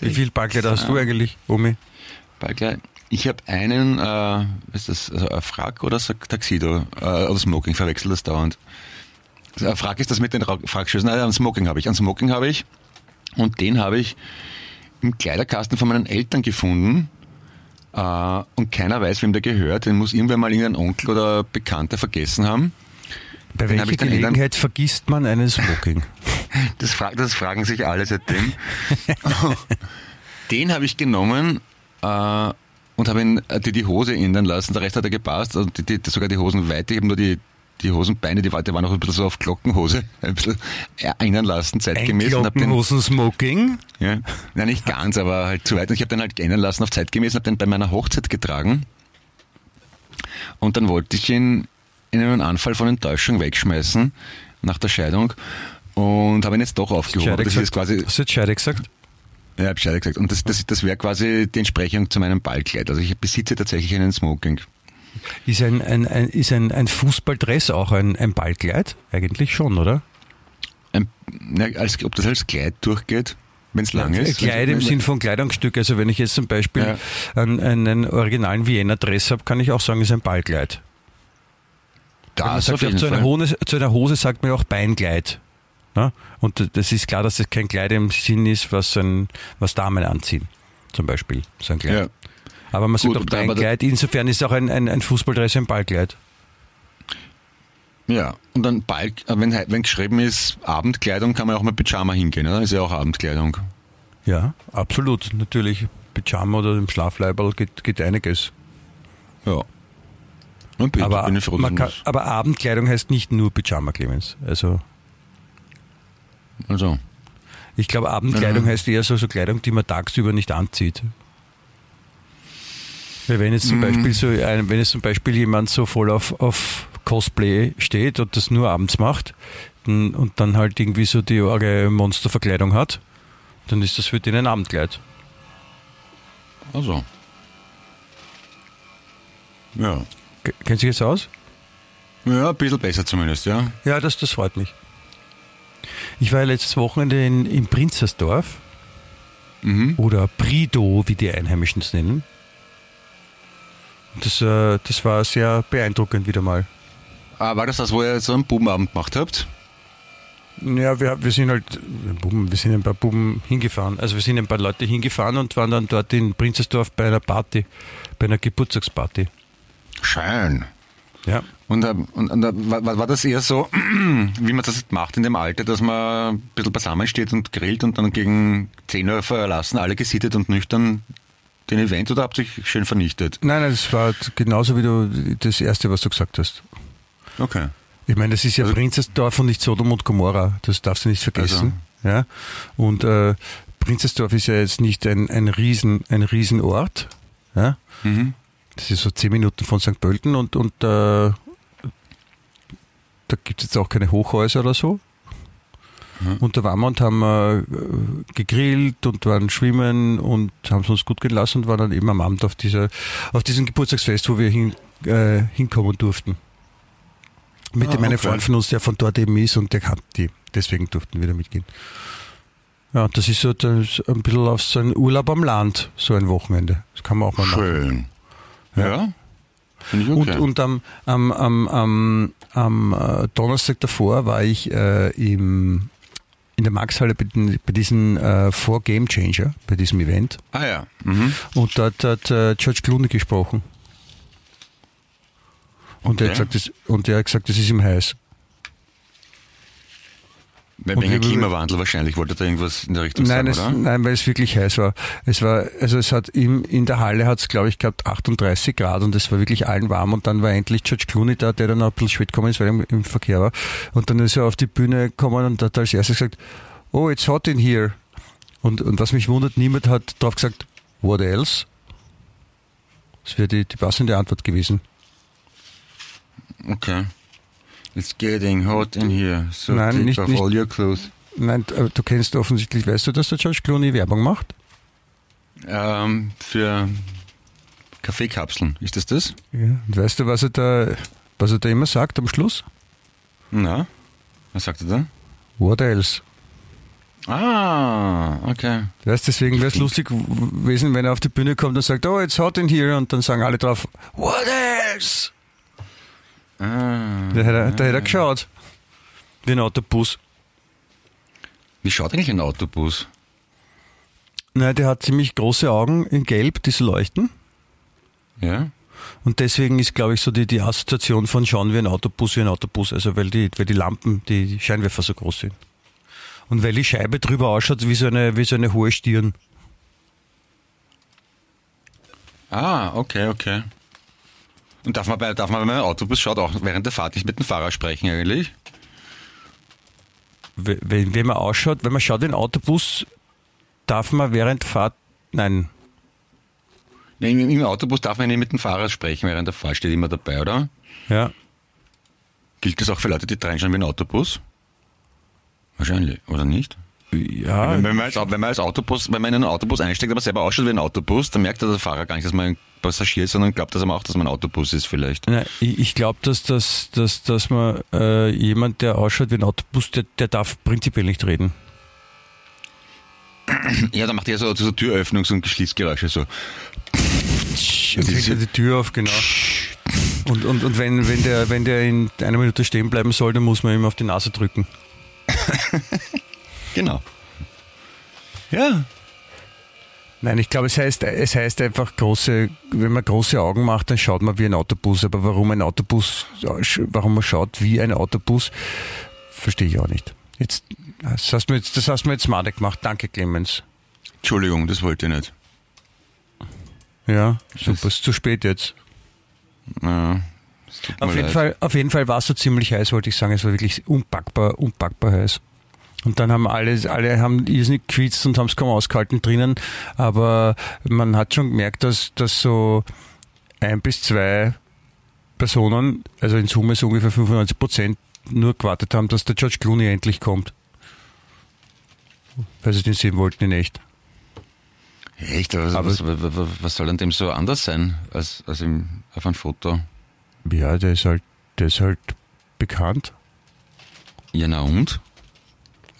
Wie viel Ballkleider hast du eigentlich, Omi?
Bergkleid. Ich habe einen, äh, was ist das, also ein Frack oder Taxido, äh, oder Smoking, verwechsel das dauernd. Ein Frack ist das mit den Ra- Frackschößen, nein, ein Smoking habe ich, ein Smoking habe ich und den habe ich im Kleiderkasten von meinen Eltern gefunden äh, und keiner weiß, wem der gehört, den muss irgendwer mal irgendein Onkel oder Bekannter vergessen haben.
Bei
hab
welcher
Eltern-
Gelegenheit vergisst man einen Smoking?
Das, fra das fragen sich alle seitdem. Den habe ich genommen äh, und habe ihn äh, die, die Hose ändern lassen. Der Rest hat er gepasst. Also die, die, sogar die Hosenweite. Ich habe nur die, die Hosenbeine, die, war- die waren noch ein bisschen so auf Glockenhose, ein bisschen ändern lassen,
Ein
zeitgemäß. den,
Glockenhosen-Smoking?
ja, nein, nicht ganz, aber halt zu weit. Und ich habe den halt ändern lassen auf zeitgemäß und habe den bei meiner Hochzeit getragen. Und dann wollte ich ihn in einem Anfall von Enttäuschung wegschmeißen nach der Scheidung und habe ihn jetzt doch aufgehoben.
Scheide
Das ist quasi
Hast du jetzt Scheide gesagt?
ja, hab Bescheid gesagt. Und das, das, das wäre quasi die Entsprechung zu meinem Ballkleid. Also ich besitze tatsächlich einen Smoking.
Ist ein, ein, ein, ist ein, ein Fußballdress auch ein, ein Ballkleid? Eigentlich schon, oder?
Ein, na, als, ob das als Kleid durchgeht, wenn es lang ist.
Kleid im Sinn von Kleidungsstück. Also wenn ich jetzt zum Beispiel
Ja.
einen, einen originalen Vienna-Dress habe, kann ich auch sagen, ist ein Ballkleid.
Das
sagt
jeden
zu, einer. Hose, zu einer Hose sagt man auch Beinkleid. Ja? Und das ist klar, dass es kein Kleid im Sinn ist, was, ein, was Damen anziehen. Zum Beispiel. So ein Kleid.
Ja.
Aber man sagt
Gut, da-
Beinkleid. Insofern ist auch ein, ein, ein Fußballdress ein Ballkleid.
ja, und dann Ball, äh, wenn, wenn geschrieben ist Abendkleidung, kann man auch mit Pyjama hingehen, oder? Ist ja auch Abendkleidung.
Ja, absolut. Natürlich. Pyjama oder im Schlafleiberl geht, geht einiges.
Ja. Und bin,
Aber,
bin ich froh,
man kann, aber Abendkleidung heißt nicht nur Pyjama, Clemens. Also
Also,
ich glaube, Abendkleidung
Ja.
heißt eher so, so Kleidung, die man tagsüber nicht anzieht. Weil wenn jetzt zum
Mhm.
Beispiel so ein, wenn jetzt zum Beispiel jemand so voll auf, auf Cosplay steht und das nur abends macht dann, und dann halt irgendwie so die arge Monsterverkleidung hat, dann ist das für den ein Abendkleid.
also. Ja.
K- Kennt sich das aus?
Ja, ein bisschen besser zumindest, ja.
Ja, das, das freut mich. Ich war ja letztes Wochenende in, in Prinzersdorf
Mhm.
oder Prido, wie die Einheimischen es nennen. Das, äh, das war sehr beeindruckend wieder mal.
Ah, war das das, wo ihr so einen Bubenabend gemacht habt?
Ja, wir, wir sind halt, Buben, wir sind ein paar Buben hingefahren. Also wir sind ein paar Leute hingefahren und waren dann dort in Prinzersdorf bei einer Party, bei einer Geburtstagsparty.
Schön.
Ja.
Und, äh, und, und äh, war, war das eher so, wie man das macht in dem Alter, dass man ein bisschen beisammen steht und grillt und dann gegen 10 Uhr verlassen, alle gesittet und nüchtern den Event oder habt ihr euch schön vernichtet?
Nein, nein, das war genauso wie du das Erste, was du gesagt hast.
Okay.
Ich meine, das ist ja
Also-
Prinzessdorf und nicht Sodom und Gomorra. Das darfst du nicht vergessen. Ja? Und äh, Prinzessdorf ist ja jetzt nicht ein, ein, Riesen, ein Riesenort. Ja?
Mhm.
Das ist so zehn Minuten von St. Pölten und, und äh, da gibt es jetzt auch keine Hochhäuser oder so. Und da waren wir und haben äh, gegrillt und waren schwimmen und haben es uns gut gehen lassen und waren dann eben am Abend auf, dieser, auf diesem Geburtstagsfest, wo wir hin, äh, hinkommen durften. Mit
Ah,
dem einen
okay.
Freund von uns, der von dort eben ist und der kannte die. Deswegen durften wir da mitgehen. Ja, das ist so das, ein bisschen auf so ein Urlaub am Land, so ein Wochenende. Das kann man auch mal machen.
Schön. Ja. Finde ich okay.
Und, und am, am, am, am, am äh, Donnerstag davor war ich äh, im, in der Maxhalle bei, bei diesem äh, For Game Changer, bei diesem Event.
ah ja. Mhm.
Und dort hat äh, George Clooney gesprochen. Und, er hat
Okay.
gesagt, das, und er hat gesagt, das ist ihm heiß.
Wegen
wir-
Klimawandel wahrscheinlich. Wollte da irgendwas in der Richtung
Nein,
sagen,
es,
oder?
nein, weil es wirklich heiß war. Es war, also es hat im, in der Halle hat es, glaube ich, gehabt 38 Grad und es war wirklich allen warm und dann war endlich George Clooney da, der dann auch ein bisschen spät gekommen ist, weil er im, im Verkehr war. Und dann ist er auf die Bühne gekommen und hat als erstes gesagt, oh, it's hot in here. Und, und was mich wundert, niemand hat drauf gesagt, what else? Das wäre die, die passende Antwort gewesen.
Okay. It's getting hot in here. So
Nein,
take
nicht-
off
nicht-
all your clothes.
Nein, äh, du kennst offensichtlich, weißt du, dass der George Clooney Werbung macht?
Ähm, für Kaffeekapseln. Ist das das?
Ja. Und weißt du, was er da, was er da immer sagt am Schluss?
Na? Was sagt er da?
What else?
Ah, okay.
Weißt, deswegen wäre es lustig gewesen, wenn er auf die Bühne kommt und sagt, oh, it's hot in here, und dann sagen alle drauf, what else?
Ah.
Da hätte er, da hätte er geschaut. Wie ein Autobus.
Wie schaut eigentlich ein Autobus?
Nein, der hat ziemlich große Augen in Gelb, die so leuchten.
Ja?
Und deswegen ist, glaube ich, so die, die Assoziation von schauen wie ein Autobus wie ein Autobus. Also weil die, weil die Lampen, die, die Scheinwerfer so groß sind. Und weil die Scheibe drüber ausschaut wie so eine, wie so eine hohe Stirn.
Ah, okay, okay. Und darf man bei, darf man, wenn man einen Autobus schaut, auch während der Fahrt nicht mit dem Fahrer sprechen eigentlich?
Wenn, wenn man ausschaut, wenn man schaut in den Autobus, darf man während Fahrt, nein,
Nein, im, Im Autobus darf man nicht mit dem Fahrer sprechen während der Fahrt, steht immer dabei, oder?
ja,
Gilt das auch für Leute, die reinschauen wie ein Autobus? Wahrscheinlich, oder nicht?
Ja,
Wenn, wenn, man als, wenn man als Autobus, wenn man in einen Autobus einsteigt, aber selber ausschaut wie ein Autobus, dann merkt der Fahrer gar nicht, dass man ein Passagier ist, sondern glaubt, dass er auch, dass man ein Autobus ist vielleicht.
Nein, ich, ich glaube, dass, dass, dass, dass man äh, jemand, der ausschaut wie ein Autobus, der, der darf prinzipiell nicht reden.
Ja, dann macht er so, so Türöffnungs- und Schließgeräusche so.
Und kriegt er die Tür auf, genau. Und, und, und wenn, wenn, der, wenn der in einer Minute stehen bleiben soll, dann muss man ihm auf die Nase drücken.
Genau. Ja.
Nein, ich glaube, es heißt, es heißt einfach große, wenn man große Augen macht, dann schaut man wie ein Autobus. Aber warum ein Autobus, warum man schaut wie ein Autobus, verstehe ich auch nicht. Jetzt, das hast du mir jetzt, das hast du mir jetzt smart gemacht. Danke, Clemens.
Entschuldigung, das wollte ich nicht.
Ja, super. Ist zu spät jetzt.
Ja,
Auf jeden,
leid.
Fall, auf jeden Fall war es so ziemlich heiß, wollte ich sagen. Es war wirklich unpackbar, unpackbar heiß. Und dann haben alle, alle haben irrsinnig gequitzt und haben es kaum ausgehalten drinnen. Aber man hat schon gemerkt, dass, dass so ein bis zwei Personen, also in Summe so ungefähr 95 Prozent, nur gewartet haben, dass der George Clooney endlich kommt. Weil sie den sehen wollten in echt.
Echt? Was,
Aber-
was, was, soll an dem so anders sein als, als im, auf einem Foto?
Ja, der ist halt, der ist halt bekannt.
Ja, na und?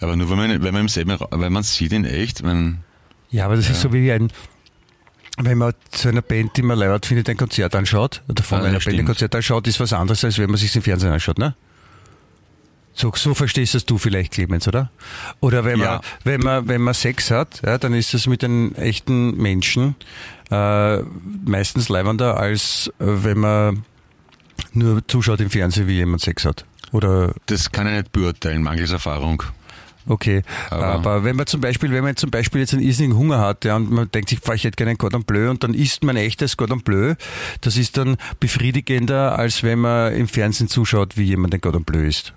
Aber nur wenn man, wenn man im selben wenn man sieht in echt, wenn,
Ja, aber das ist so wie ein, wenn man zu einer Band, die man leibert findet, ein Konzert anschaut, oder von
Ah, ja,
einer Band ein. Konzert anschaut, ist was anderes, als wenn man sich im Fernsehen anschaut, ne? So, so verstehst das du vielleicht, Clemens, oder? Oder wenn man,
Ja.
wenn man, wenn man Sex hat, ja, dann ist das mit einem echten Menschen äh, meistens leibender, als äh, wenn man nur zuschaut im Fernsehen, wie jemand Sex hat. Oder
das kann ich nicht beurteilen, mangels Erfahrung.
Okay,
Aber-
aber, wenn man zum Beispiel, wenn man zum Beispiel jetzt einen irrsinnigen Hunger hat, ja, und man denkt sich, ich hätte gerne ein Cordon Bleu und dann isst man echtes Cordon Bleu, das ist dann befriedigender, als wenn man im Fernsehen zuschaut, wie jemand ein Cordon Bleu isst.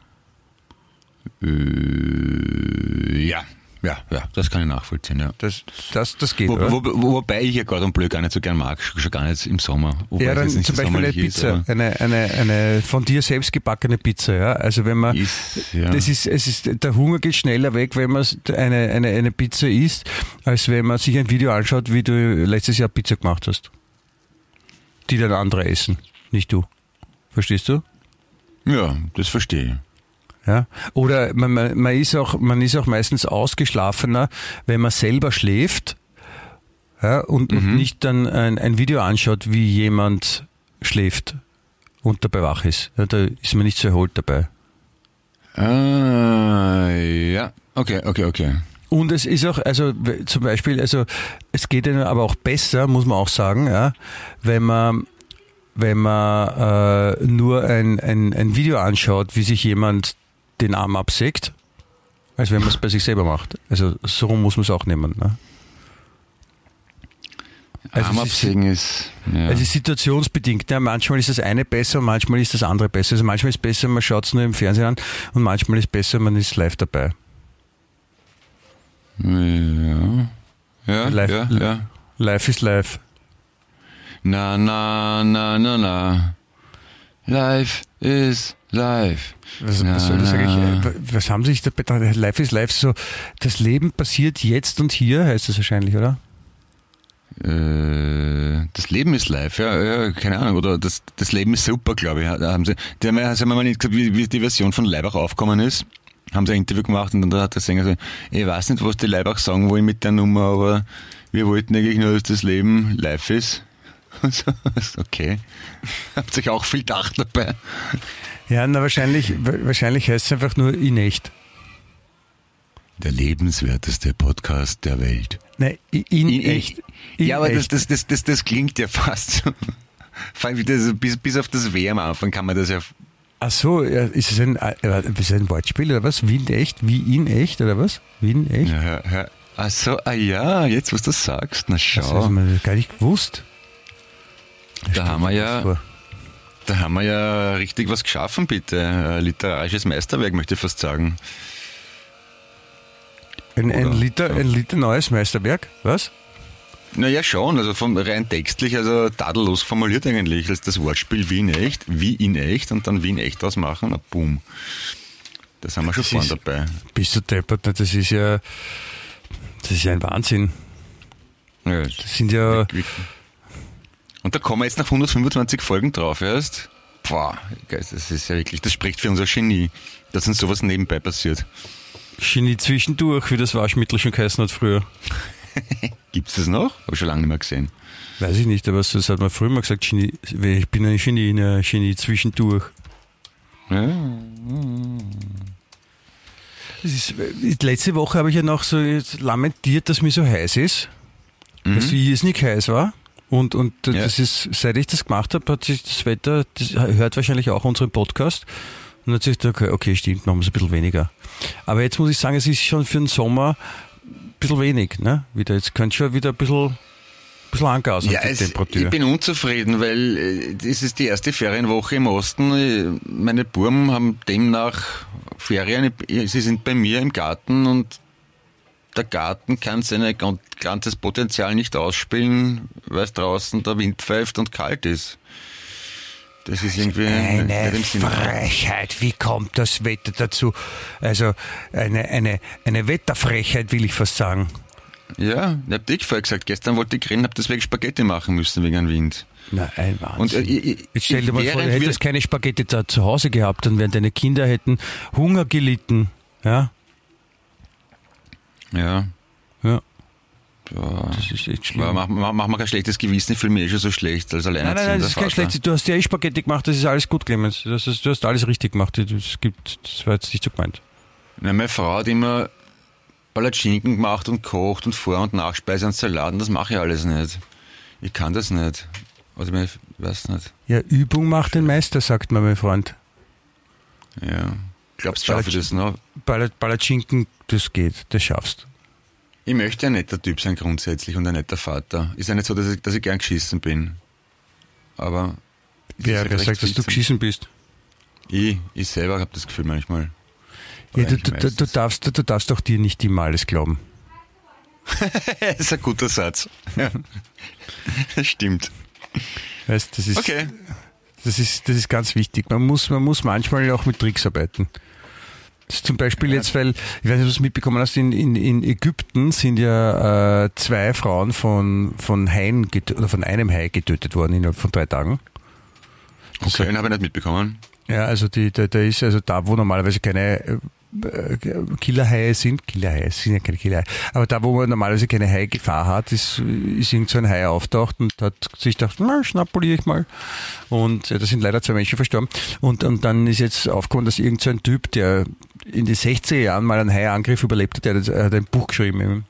Äh, ja, ja, ja, das kann ich nachvollziehen, ja.
Das, das, das geht,
Wo, wo, wo, wobei ich ja Cordon Bleu gar nicht so gern mag, schon gar nicht im Sommer.
Ja, dann zum Beispiel eine
ist,
Pizza,
aber
eine, eine, eine von dir selbst gebackene Pizza, ja. Also wenn man,
Ist, ja.
das ist, es ist, der Hunger geht schneller weg, wenn man eine, eine, eine Pizza isst, als wenn man sich ein Video anschaut, wie du letztes Jahr Pizza gemacht hast. Die dann andere essen, nicht du. Verstehst du?
ja, das verstehe ich.
Ja? Oder man, man, man, ist auch, man ist auch meistens ausgeschlafener, wenn man selber schläft ja, und, und nicht dann ein, ein Video anschaut, wie jemand schläft und dabei wach ist. Ja, da ist man nicht so erholt dabei.
Ah, ja. Okay, okay, okay.
Und es ist auch, also zum Beispiel, also es geht einem aber auch besser, muss man auch sagen, ja, wenn man wenn man äh, nur ein, ein, ein Video anschaut, wie sich jemand den Arm absägt, als wenn man es bei sich selber macht. Also so muss man es auch nehmen. Ne? Also
Arm
es ist-
absägen ist. Ja.
Also situationsbedingt. Ja, manchmal ist das eine besser und manchmal ist das andere besser. Also manchmal ist es besser, man schaut es nur im Fernsehen an und manchmal ist es besser, man ist live dabei.
ja. Ja,
Live-
ja, ja.
Live ist live.
Na, na, na, na, na. Life is life.
Was,
Na,
was soll das eigentlich? äh, Was haben Sie sich da betrachtet? Live ist live so, das Leben passiert jetzt und hier, heißt das wahrscheinlich, oder?
Äh, das Leben ist live, ja, ja, keine Ahnung, oder das, das Leben ist super, glaube ich. Da haben sie, die haben, haben mal nicht gesagt, wie, wie die Version von Leibach aufgekommen ist. Haben sie ein Interview gemacht und dann hat der Sänger gesagt, ich weiß nicht, was die Leibach sagen wollen mit der Nummer, aber wir wollten eigentlich nur, dass das Leben live ist. Okay. Habt sich auch viel gedacht dabei.
Ja, na wahrscheinlich, wa- wahrscheinlich heißt es einfach nur in echt.
Der lebenswerteste Podcast der Welt.
Nein, i- in, echt. In
ja, aber das,
echt.
das, das, das, das klingt ja fast so. Vor allem das, bis, bis auf das W am Anfang kann man das ja.
Ach so, ist es ein, äh, ist es ein Wortspiel oder was? Wie in echt? Wie in echt oder was? Wie in echt?
ja, ja, ja. Ach so, ah ja, jetzt, was du sagst, na
Das
schau.
hat man gar nicht gewusst.
Da haben wir ja, da haben wir ja richtig was geschaffen, bitte. Ein literarisches Meisterwerk, möchte ich fast sagen.
Ein, ein,
Oder-
Liter, ein Liter neues Meisterwerk? Was?
Naja, schon, also vom rein textlich, also tadellos formuliert eigentlich, als das Wortspiel wie in echt, wie in echt und dann wie in echt draus machen, na boom. Das haben wir schon
Das
vorne dabei.
Bist du deppert? Das ist ja, das ist ja ein Wahnsinn.
Ja,
Das sind ja,
Und da kommen wir jetzt nach 125 Folgen drauf erst. Boah, das ist ja wirklich, das spricht für unser Genie, dass uns sowas nebenbei passiert.
Genie zwischendurch, wie das Waschmittel schon geheißen hat früher.
Gibt's das noch? Habe ich schon lange nicht mehr gesehen.
Weiß ich nicht, aber das hat man früher mal gesagt, Genie, ich bin ein Genie, ein Genie zwischendurch.
Ja,
Das ist, äh, letzte Woche habe ich ja noch so lamentiert, dass mir so heiß ist, dass wie es nicht heiß war. Und, und
Ja.
das ist, seit ich das gemacht habe, hat sich das Wetter, das hört wahrscheinlich auch unseren Podcast. Und dann hat sich gedacht, okay, stimmt, machen wir es ein bisschen weniger. Aber jetzt muss ich sagen, es ist schon für den Sommer ein bisschen wenig, ne? Wieder, jetzt könnte schon wieder ein bisschen, bisschen angasen,
ja
die
es,
Temperatur.
ich bin unzufrieden, weil äh, es ist die erste Ferienwoche im Osten. Äh, Meine Burm haben demnach Ferien. Sie sind bei mir im Garten und der Garten kann sein gan- ganzes Potenzial nicht ausspielen, weil es draußen der Wind pfeift und kalt ist. Das ist irgendwie
Eine. Frechheit, wie kommt das Wetter dazu? Also eine, eine, eine Wetterfrechheit, will ich fast sagen.
Ja, ich hab dich vorher gesagt, gestern wollte ich grillen, hab deswegen Spaghetti machen müssen wegen dem Wind.
Na, ein Wahnsinn.
Und, äh, ich-
Jetzt stell dir mal vor, du hättest keine Spaghetti da zu Hause gehabt, dann wären deine Kinder hätten Hunger gelitten. Ja,
Ja.
ja, das ist echt schlimm.
Mach, mach, mach mal kein schlechtes Gewissen, ich fühle mich eh schon so schlecht als
Nein, nein,
alleinerziehender
nein, das ist kein
Vater.
schlechtes. Du hast ja eh Spaghetti gemacht, das ist alles gut, Clemens. Das ist, du hast alles richtig gemacht. Das, gibt, das war jetzt nicht so gemeint.
Na, meine Frau hat immer Palatschinken gemacht und kocht und Vor- und Nachspeise und Salat und das mache ich alles nicht. Ich kann das nicht. Also ich weiß nicht.
Ja, Übung macht den Meister, sagt man, mein Freund.
Ja. Glaubst du, schaffe ich das noch?
Pala- Palatschinken, das geht, das schaffst.
Ich möchte ein netter Typ sein grundsätzlich und ein netter Vater. Ist ja nicht so, dass ich, dass ich gern geschissen bin. Aber...
Wer, wer sagt, dass du geschissen bist?
Ich, ich selber habe das Gefühl manchmal.
Ja, du, du, du, darfst, du darfst auch dir nicht immer alles glauben.
Das ist ein guter Satz. Ja. Das stimmt.
Weißt, das ist,
Okay.
das ist, das ist ganz wichtig. Man muss, man muss manchmal auch mit Tricks arbeiten. Zum Beispiel jetzt, weil, ich weiß nicht, ob du es mitbekommen hast, in, in, in Ägypten sind ja äh, zwei Frauen von, von Haien oder von einem Hai getötet worden innerhalb von drei Tagen.
Okay, den habe ich nicht mitbekommen.
Ja, also die, da, da ist also da, wo normalerweise keine äh, Killerhaie sind, Killerhaie sind ja keine Killerhaie, aber da, wo man normalerweise keine Hai-Gefahr hat, ist, ist irgend so ein Hai auftaucht und hat sich gedacht, na, schnappuliere ich mal. Und ja, da sind leider zwei Menschen verstorben. Und, und dann ist jetzt aufgekommen, dass irgend so ein Typ, der in den 60er Jahren mal einen Hai-Angriff überlebt hat, der hat, hat ein Buch geschrieben. Eben.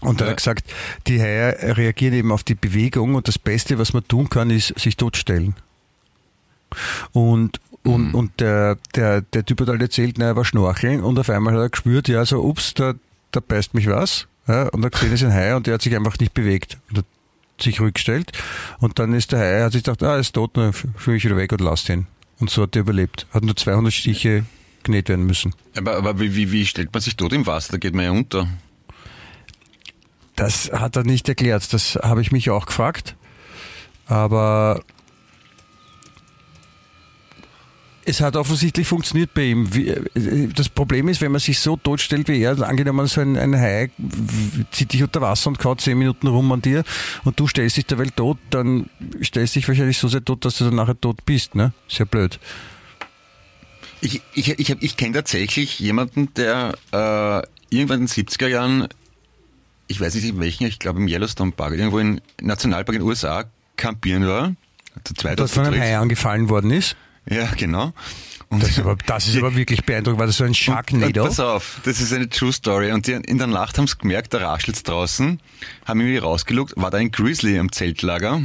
Und da hat er gesagt, die Haie reagieren eben auf die Bewegung und das Beste, was man tun kann, ist sich totstellen. Und, und,
Mhm.
und der, der, der Typ hat halt erzählt, na, er war schnorcheln und auf einmal hat er gespürt, ja, so, ups, da, da beißt mich was. Ja, und er gesehen, es ist ein Hai und der hat sich einfach nicht bewegt. Und hat sich rückgestellt. Und dann ist der Hai, hat sich gedacht, ah, er ist tot, dann führe ich wieder weg und lass den. Und so hat er überlebt. Hat nur 200 Stiche genäht werden müssen.
Aber, aber wie, wie, wie stellt man sich tot im Wasser? Da geht man ja unter.
Das hat er nicht erklärt. Das habe ich mich auch gefragt. Aber es hat offensichtlich funktioniert bei ihm. Äh, Das Problem ist, wenn man sich so totstellt wie er, angenommen so ein, ein Hai zieht dich unter Wasser und kaut zehn Minuten rum an dir und du stellst dich der Welt tot, dann stellst dich wahrscheinlich so sehr tot, dass du dann nachher tot bist. Ne? Sehr blöd.
Ich, ich, ich, hab- ich kenne tatsächlich jemanden, der äh, irgendwann in den 70er Jahren, ich weiß nicht in welchen, ich glaube im Yellowstone Park, irgendwo im Nationalpark in den USA campieren war. Zu zweit zu
von einem. Hai angefallen worden ist.
Ja, genau. Und
Das ist aber, das ist aber wirklich beeindruckend. War das so ein
Und,
Sharknado?
pass auf, das ist eine True Story. Und die, in der Nacht haben sie gemerkt, da raschelt's draußen, haben irgendwie rausgelugt, war da ein Grizzly am Zeltlager.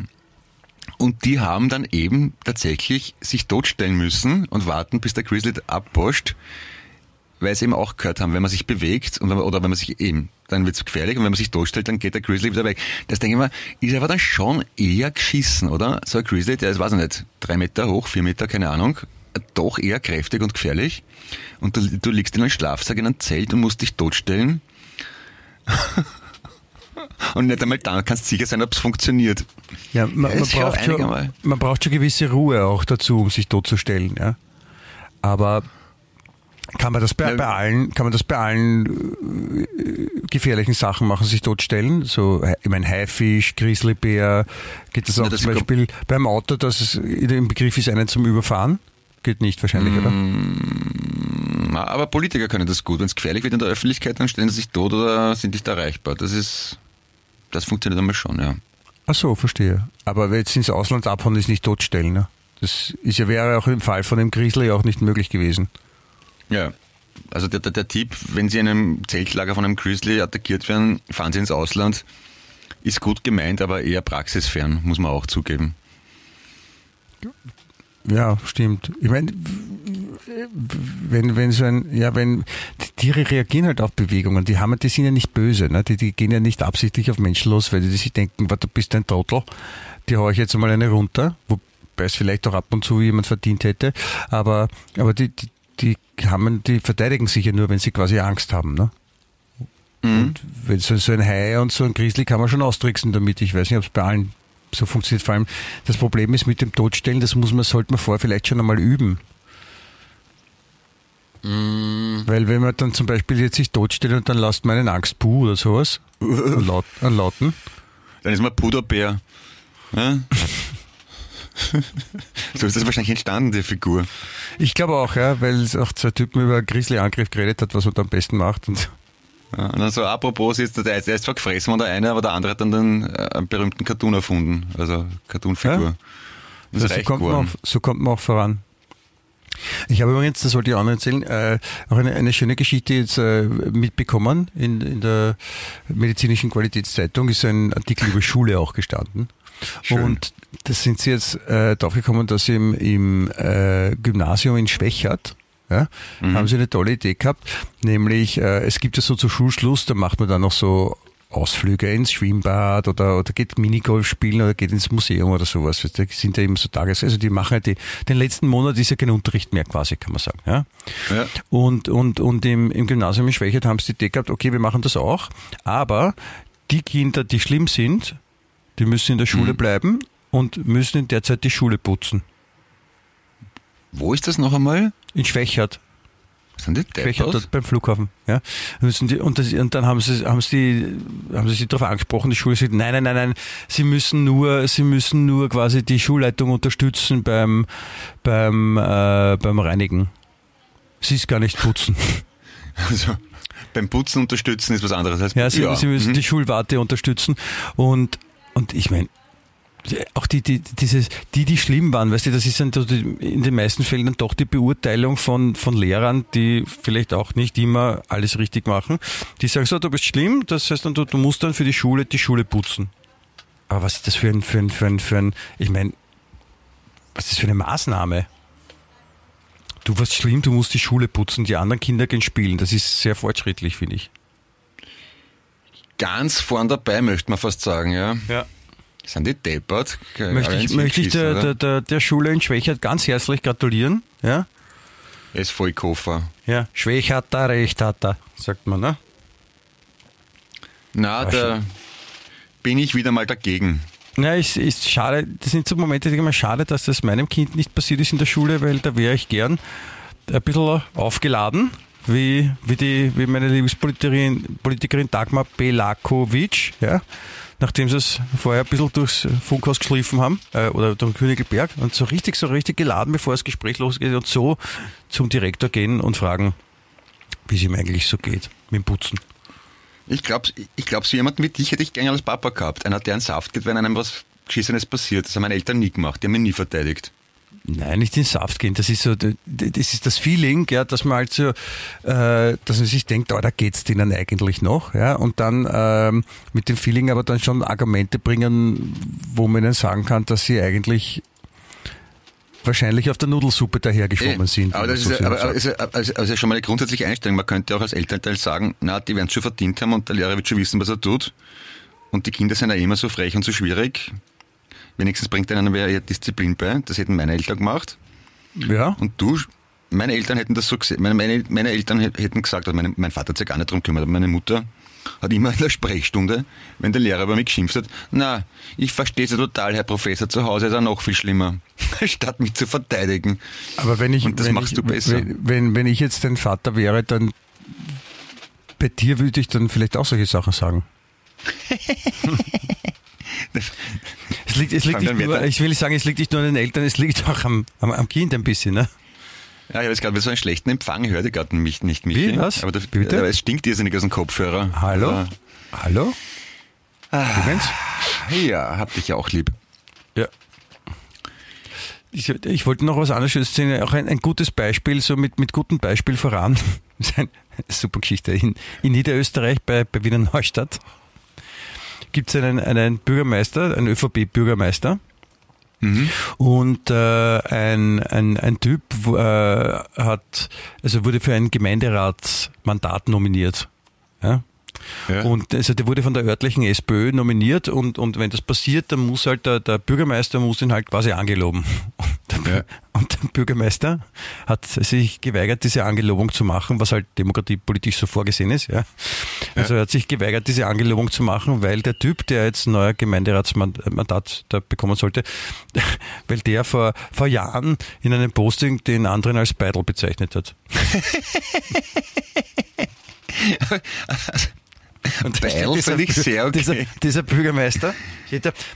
Und die haben dann eben tatsächlich sich totstellen müssen und warten, bis der Grizzly abposcht, weil sie eben auch gehört haben, wenn man sich bewegt und wenn man, oder wenn man sich eben, dann wird's gefährlich und wenn man sich totstellt, dann geht der Grizzly wieder weg. Das denke ich mal, ist aber dann schon eher geschissen, oder? So ein Grizzly, der ist, weiß ich nicht, drei Meter hoch, vier Meter, keine Ahnung, doch eher kräftig und gefährlich. Und du, du liegst in einem Schlafsack in einem Zelt und musst dich totstellen. und nicht einmal dann kannst du sicher sein, ob es funktioniert.
Ja, man,
Ja,
man, braucht schon, man braucht schon gewisse Ruhe auch dazu, um sich totzustellen. Ja? Aber kann man das bei,
Ja.
bei allen, kann man das bei allen äh, gefährlichen Sachen machen, sich totstellen? So, ich meine, Haifisch, Grizzlybär, geht das
Ja,
auch
das
zum Beispiel beim Auto, dass es im Begriff ist, einen zum Überfahren? Geht nicht wahrscheinlich, oder?
Na, aber Politiker können das gut. Wenn es gefährlich wird in der Öffentlichkeit, dann stellen sie sich tot oder sind nicht erreichbar. Das ist, das funktioniert einmal schon, ja.
Ach so, verstehe. Aber jetzt ins Ausland abhauen ist nicht totstellen. Ne? Das ist ja, wäre auch im Fall von dem Grizzly auch nicht möglich gewesen.
Ja. Also der, der, der Tipp, wenn Sie in einem Zeltlager von einem Grizzly attackiert werden, fahren Sie ins Ausland. Ist gut gemeint, aber eher praxisfern, muss man auch zugeben.
Ja, stimmt. Ich meine, wenn, wenn so ein, ja, wenn, die Tiere reagieren halt auf Bewegungen, die haben, die sind ja nicht böse, ne? die, die gehen ja nicht absichtlich auf Menschen los, weil die sich denken, "Wa, du bist ein Trottel, die hau ich jetzt mal eine runter, wobei es vielleicht auch ab und zu jemand verdient hätte, aber, aber die, die, die haben, die verteidigen sich ja nur, wenn sie quasi Angst haben, ne? Und wenn so, so ein Hai und so ein Grizzly kann man schon austricksen damit. Ich weiß nicht, ob es bei allen so funktioniert. Vor allem das Problem ist mit dem Totstellen, das muss man, sollte man vorher vielleicht schon einmal üben. Weil wenn man dann zum Beispiel jetzt sich totstellt und dann lasst man einen Angstpuh oder sowas, Laut, an Lauten,
Dann ist man Puderbär. Ja? so ist das wahrscheinlich entstanden, die Figur.
ich glaube auch, ja, weil es auch zwei Typen über einen Grizzly-Angriff geredet hat, was man da am besten macht. Und
Ja, und dann so, apropos, ist, der, der ist zwar gefressen worden, der eine, aber der andere hat dann den äh, einen berühmten Cartoon erfunden. Also Cartoonfigur.
Ja?
Ist
so, kommt auch, so kommt man auch voran. Ich habe übrigens, das wollte ich auch noch erzählen, äh, auch eine, eine schöne Geschichte jetzt äh, mitbekommen. In, in der medizinischen Qualitätszeitung ist ein Artikel über Schule auch gestanden.
Schön.
Und da sind sie jetzt äh, draufgekommen, dass im, im äh, Gymnasium in Schwächert, ja, haben sie eine tolle Idee gehabt, nämlich äh, es gibt ja so zu Schulschluss, da macht man dann noch so Ausflüge ins Schwimmbad oder, oder geht Minigolf spielen oder geht ins Museum oder sowas. Da sind ja eben so Tages, also die machen ja die, den letzten Monat ist ja kein Unterricht mehr quasi, kann man sagen. Ja?
Ja.
Und, und, und im, im Gymnasium in Schwächert haben sie die Idee gehabt, okay, wir machen das auch, aber die Kinder, die schlimm sind, die müssen in der Schule
Mhm.
bleiben und müssen in der Zeit die Schule putzen.
Wo ist das noch einmal?
In Schwächert.
Sind die deppert?
dort beim Flughafen. Ja. Und, das, und dann haben sie, haben sie, haben sie sich darauf angesprochen, die Schule sagt, nein, nein, nein, nein, sie müssen nur, sie müssen nur quasi die Schulleitung unterstützen beim, beim, äh, beim Reinigen. Sie ist gar nicht putzen.
Also, beim Putzen unterstützen ist was anderes als
Ja, sie, sie müssen
mhm.
die Schulwarte unterstützen. Und, und ich meine, auch die, die, dieses, die, die schlimm waren, weißt du, das ist dann in den meisten Fällen dann doch die Beurteilung von, von Lehrern, die vielleicht auch nicht immer alles richtig machen. Die sagen so, du bist schlimm, das heißt dann, du, du musst dann für die Schule die Schule putzen. Aber was ist das für ein, für ein, für ein, für ein ich meine, was ist das für eine Maßnahme? Du warst schlimm, du musst die Schule putzen, die anderen Kinder gehen spielen. Das ist sehr fortschrittlich, finde ich.
Ganz vorn dabei, möchte man fast sagen, ja.
Ja.
Sind die deppert?
Möchte ich, möchte ich der, der, der, der Schule in Schwächert ganz herzlich gratulieren. Ja,
Er ist voll Koffer.
ja. Schwächert er, recht hat er, sagt man, ne?
Na, da bin ich wieder mal dagegen.
Ja, ist, ist schade, das sind so Momente, die immer schade, dass das meinem Kind nicht passiert ist in der Schule, weil da wäre ich gern ein bisschen aufgeladen, wie, wie, die, wie meine Lieblingspolitikerin Politikerin Dagmar Belakovic, ja, nachdem sie es vorher ein bisschen durchs Funkhaus geschliffen haben, äh, oder durch Königelberg, und so richtig, so richtig geladen, bevor das Gespräch losgeht, und so zum Direktor gehen und fragen, wie es ihm eigentlich so geht, mit dem Putzen.
Ich glaube, ich glaub, so jemanden wie dich hätte ich gerne als Papa gehabt. Einer, der einen Saft gibt, wenn einem was Geschissenes passiert. Das haben meine Eltern nie gemacht. Die haben mich nie verteidigt.
Nein, nicht in Saft gehen. Das ist so, das ist das Feeling, ja, dass man halt so, äh, dass man sich denkt, oh, da geht's denen eigentlich noch, ja, und dann ähm, mit dem Feeling aber dann schon Argumente bringen, wo man ihnen sagen kann, dass sie eigentlich wahrscheinlich auf der Nudelsuppe dahergeschwommen
Eh,
sind.
Aber das
so
ist, ja, aber, aber ist ja, also, also schon mal eine grundsätzliche Einstellung. Man könnte auch als Elternteil sagen, na, die werden es schon verdient haben und der Lehrer wird schon wissen, was er tut. Und die Kinder sind ja immer so frech und so schwierig. Wenigstens bringt einem wer Disziplin bei. Das hätten meine Eltern gemacht.
ja,
Und du, meine Eltern hätten das so gesehen. Meine, meine, meine Eltern hä- hätten gesagt, meine, mein Vater hat sich gar nicht drum gekümmert, aber meine Mutter hat immer in der Sprechstunde, wenn der Lehrer über mich geschimpft hat, na, ich verstehe Sie total, Herr Professor, zu Hause ist er noch viel schlimmer. Statt mich zu verteidigen.
aber wenn ich,
Und das
wenn
machst
ich,
du besser.
Wenn, wenn, wenn ich jetzt dein Vater wäre, dann bei dir würde ich dann vielleicht auch solche Sachen sagen. Es liegt, es liegt nicht nur, ich will sagen, es liegt nicht nur an den Eltern, es liegt auch am, am, am Kind ein bisschen. Ne?
Ja, ich habe jetzt gerade so einen schlechten Empfang, hörte gerade mich nicht mich.
Wie, was?
Aber, das,
Bitte?
aber es stinkt irrsinnig aus dem Kopfhörer.
Hallo?
Aber,
Hallo? Clemens?
ja, hab dich ja auch lieb.
Ja. Ich, ich wollte noch was anderes erzählen, auch ein, ein gutes Beispiel, so mit, mit gutem Beispiel voran. Das ist eine super Geschichte. In, in Niederösterreich bei, bei Wiener Neustadt gibt es einen, einen Bürgermeister, einen ÖVP-Bürgermeister. Und äh, ein, ein, ein Typ äh, hat, also wurde für ein Gemeinderatsmandat nominiert. Ja?
Ja.
Und also der wurde von der örtlichen SPÖ nominiert und, und wenn das passiert, dann muss halt der, der Bürgermeister muss ihn halt quasi angeloben. Und der,
Ja.
und der Bürgermeister hat sich geweigert, diese Angelobung zu machen, was halt demokratiepolitisch so vorgesehen ist. Ja. Also er hat sich geweigert, diese Angelobung zu machen, weil der Typ, der jetzt ein neuer Gemeinderatsmandat da bekommen sollte, weil der vor, vor Jahren in einem Posting den anderen als Beidel bezeichnet hat. Und steht
finde ich sehr okay.
Dieser, dieser Bürgermeister,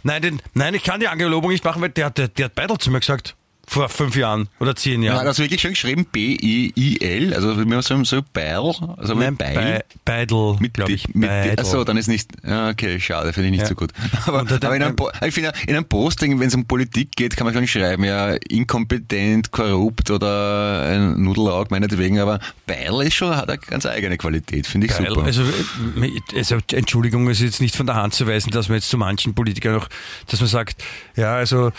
nein, den, nein, ich kann die Angelobung nicht machen, weil der, der, der hat Beidel zu mir gesagt. Vor fünf Jahren oder zehn
Ja,
Jahren.
das wirklich schön geschrieben, B-I-I-L, also wie man so, so Beil, also
nein,
mit Beil.
Be Beidel,
Mit,
glaube ich.
mit,
Beidel.
achso, dann ist nicht, okay, schade, finde ich nicht
Ja.
so gut. Aber, aber in einem, ich finde, in einem Posting, wenn es um Politik geht, kann man schon schreiben, ja, inkompetent, korrupt oder ein Nudelaug, meinetwegen, aber Beil ist schon, hat eine ganz eigene Qualität, finde ich
Geil.
super.
Also, also Entschuldigung, es ist jetzt nicht von der Hand zu weisen, dass man jetzt zu manchen Politikern noch, dass man sagt, ja, also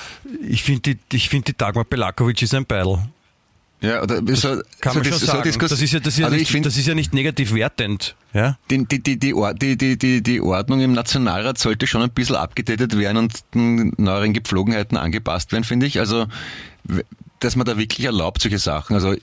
ich finde die, ich finde die Dagmar Belakovic ist ein Beidel.
ja, oder so,
Kann
so
man
dis-
schon
so
sagen.
Diskus-
das ist ja, das ist ja
also ich
nicht,
finde,
das ist ja nicht negativ wertend. Ja?
die, die, die, die, die, die, die, Ordnung im Nationalrat sollte schon ein bisschen abgedatet werden und den neueren Gepflogenheiten angepasst werden, finde ich. Also, dass man da wirklich erlaubt, solche Sachen. Also,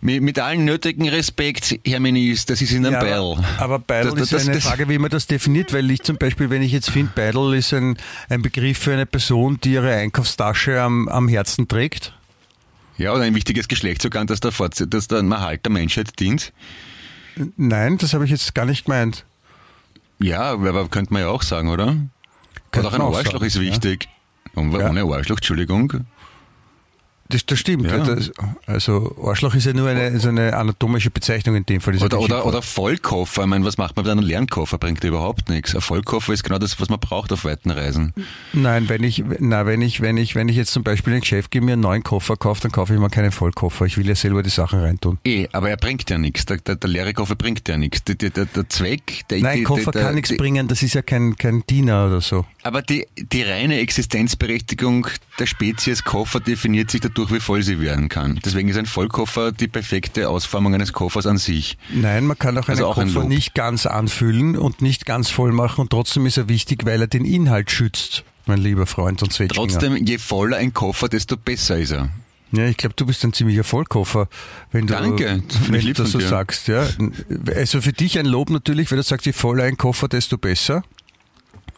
mit, mit allen nötigen Respekt, Herr Minister, Sie sind ein
Ja,
Beil.
aber, Beidel
Das-
ist
das-
eine
das-
Frage, wie man das definiert, weil ich zum Beispiel, wenn ich jetzt finde, Beidel ist ein, ein Begriff für eine Person, die ihre Einkaufstasche am, am Herzen trägt.
Ja, oder ein wichtiges Geschlechtsorgan, das der, Fortse das der Erhalt der Menschheit dient.
Nein, das habe ich jetzt gar nicht gemeint.
Ja, aber könnte man ja auch sagen, oder?
Könnte
oder auch ein
auch
Arschloch
sagen,
ist wichtig. Und
Ja.
Ohne Arschloch, Entschuldigung.
Das, das stimmt.
Ja.
Das, also Arschloch ist ja nur eine, so eine anatomische Bezeichnung in dem Fall.
Oder,
ja
oder, oder Vollkoffer. Ich meine, was macht man mit einem leeren Koffer? Bringt überhaupt nichts. Ein Vollkoffer ist genau das, was man braucht auf weiten Reisen.
Nein, wenn ich, na, wenn ich, wenn ich, wenn ich jetzt zum Beispiel in ein Geschäft gehe, mir einen neuen Koffer kaufe, dann kaufe ich mir keinen Vollkoffer. Ich will ja selber die Sachen reintun.
Eh, aber er bringt ja nichts. Der, der, der leere Koffer bringt ja nichts. Der, der, der, Zweck, der,
Nein, Koffer kann nichts bringen, das ist ja kein, kein Diener oder so.
Aber die, die reine Existenzberechtigung der Spezies Koffer definiert sich dadurch, wie voll sie werden kann. Deswegen ist ein Vollkoffer die perfekte Ausformung eines Koffers an sich.
Nein, man kann auch einen
Also auch ein
Koffer
Lob.
nicht ganz anfüllen und nicht ganz voll machen und trotzdem ist er wichtig, weil er den Inhalt schützt, mein lieber Freund und Zwetschginger.
Trotzdem, je voller ein Koffer, desto besser ist er.
Ja, ich glaube, du bist ein ziemlicher Vollkoffer, wenn du,
Danke,
wenn du das so
dir.
sagst. Ja. Also für dich ein Lob natürlich, weil du sagst, je voller ein Koffer, desto besser.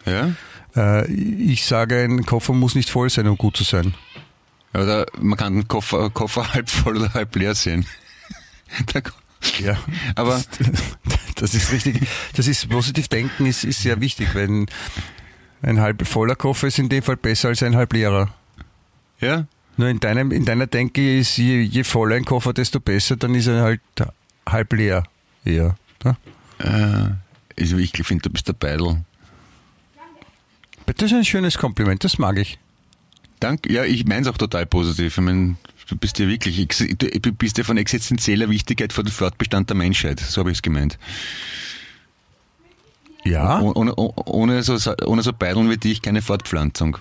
Ja?
Äh, ich sage, ein Koffer muss nicht voll sein, um gut zu sein.
Oder man kann den Koffer, Koffer halb voll oder halb leer sehen.
Ja,
Aber
das, das ist richtig. Das ist positiv denken ist, ist sehr wichtig, wenn ein halb voller Koffer ist in dem Fall besser als ein halb leerer.
ja,
Nur in deinem, in deiner Denke ist je, je voller ein Koffer, desto besser, dann ist er halt halb leer eher. Ne?
äh, also ich finde, du bist der Beidel.
Das ist ein schönes Kompliment, das mag ich.
Danke. Ja, ich meine es auch total positiv. Ich mein, du bist ja wirklich, du bist ja von existenzieller Wichtigkeit für den Fortbestand der Menschheit. So habe ich es gemeint.
Ja,
Oh- Ohne, ohne, ohne, so, ohne so Beideln wie dich keine Fortpflanzung.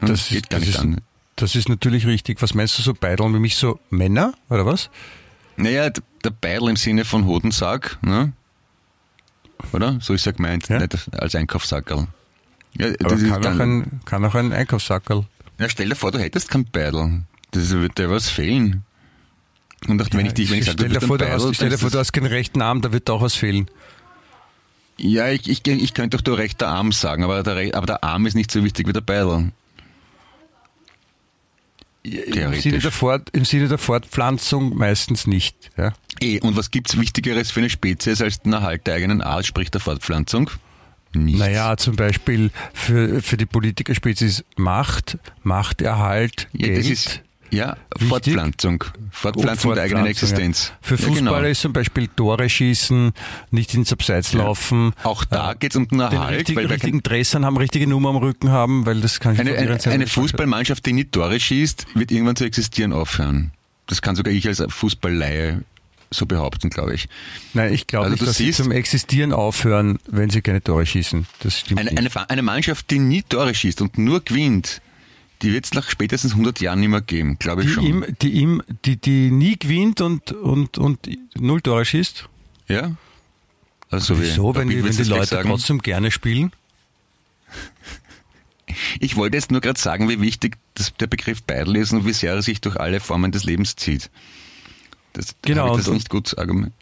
Hm,
das,
geht
ist,
gar
das,
nicht
ist,
an.
das ist natürlich richtig. Was meinst du so Beideln wie mich so Männer, oder was?
Naja, der Beidel im Sinne von Hodensack, ne? Oder? So ist er gemeint,
Ja.
nicht als Einkaufssackerl. Ja,
Aber
das
kann auch, ein, kann auch ein Einkaufssackerl.
Ja, stell dir vor, du hättest keinen Beidel. Das wird dir was fehlen. Und auch wenn ich dich, wenn ich sage,
stell dir vor,
Beidel,
hast, stell dir
dann
vor,
ist
du hast keinen rechten Arm, da wird auch was fehlen.
Ja, ich, ich, ich könnte doch der rechter Arm sagen, aber der, aber der Arm ist nicht so wichtig wie der Beidel.
Im Sinne, der Fort, Im Sinne der Fortpflanzung meistens nicht. Ja?
Eh, und was gibt's Wichtigeres für eine Spezies als den Erhalt der eigenen Art, sprich der Fortpflanzung? Nichts.
Naja, zum Beispiel für, für die Politikerspezies Macht, Machterhalt,
ja,
Geld.
das ist, ja,
Wichtig.
Fortpflanzung. Fortpflanzung
und
der eigenen
Fortpflanzung,
Existenz.
Ja. Für
Ja,
Fußballer
genau.
ist zum Beispiel Tore schießen, nicht ins Abseits laufen.
Auch da
äh,
geht's um den
den
Erhalt,
richtigen,
weil wer
richtigen Dressern haben, richtige Nummer am Rücken haben, weil das kann
Eine, eine,
sein.
eine Fußballmannschaft, die nicht Tore schießt, wird irgendwann zu existieren aufhören. Das kann sogar ich als Fußballleihe so behaupten, glaube ich.
Nein, ich glaube
Also
nicht, dass sie zum Existieren aufhören, wenn sie keine Tore schießen. Das stimmt
Eine,
nicht.
eine, eine Mannschaft, die nie Tore schießt und nur gewinnt, die wird es nach spätestens 100 Jahren nicht mehr geben, glaube ich
die,
schon.
ihm, die, ihm, die, die nie gewinnt und, und, und null Tore schießt.
ja? Also
Wieso,
wie,
wenn die, wenn die Leute
sagen?
trotzdem gerne spielen?
Ich wollte jetzt nur gerade sagen, wie wichtig das, der Begriff Beidel ist und wie sehr er sich durch alle Formen des Lebens zieht. Das,
Genau,
ich das
und-
nicht gut argumentiert.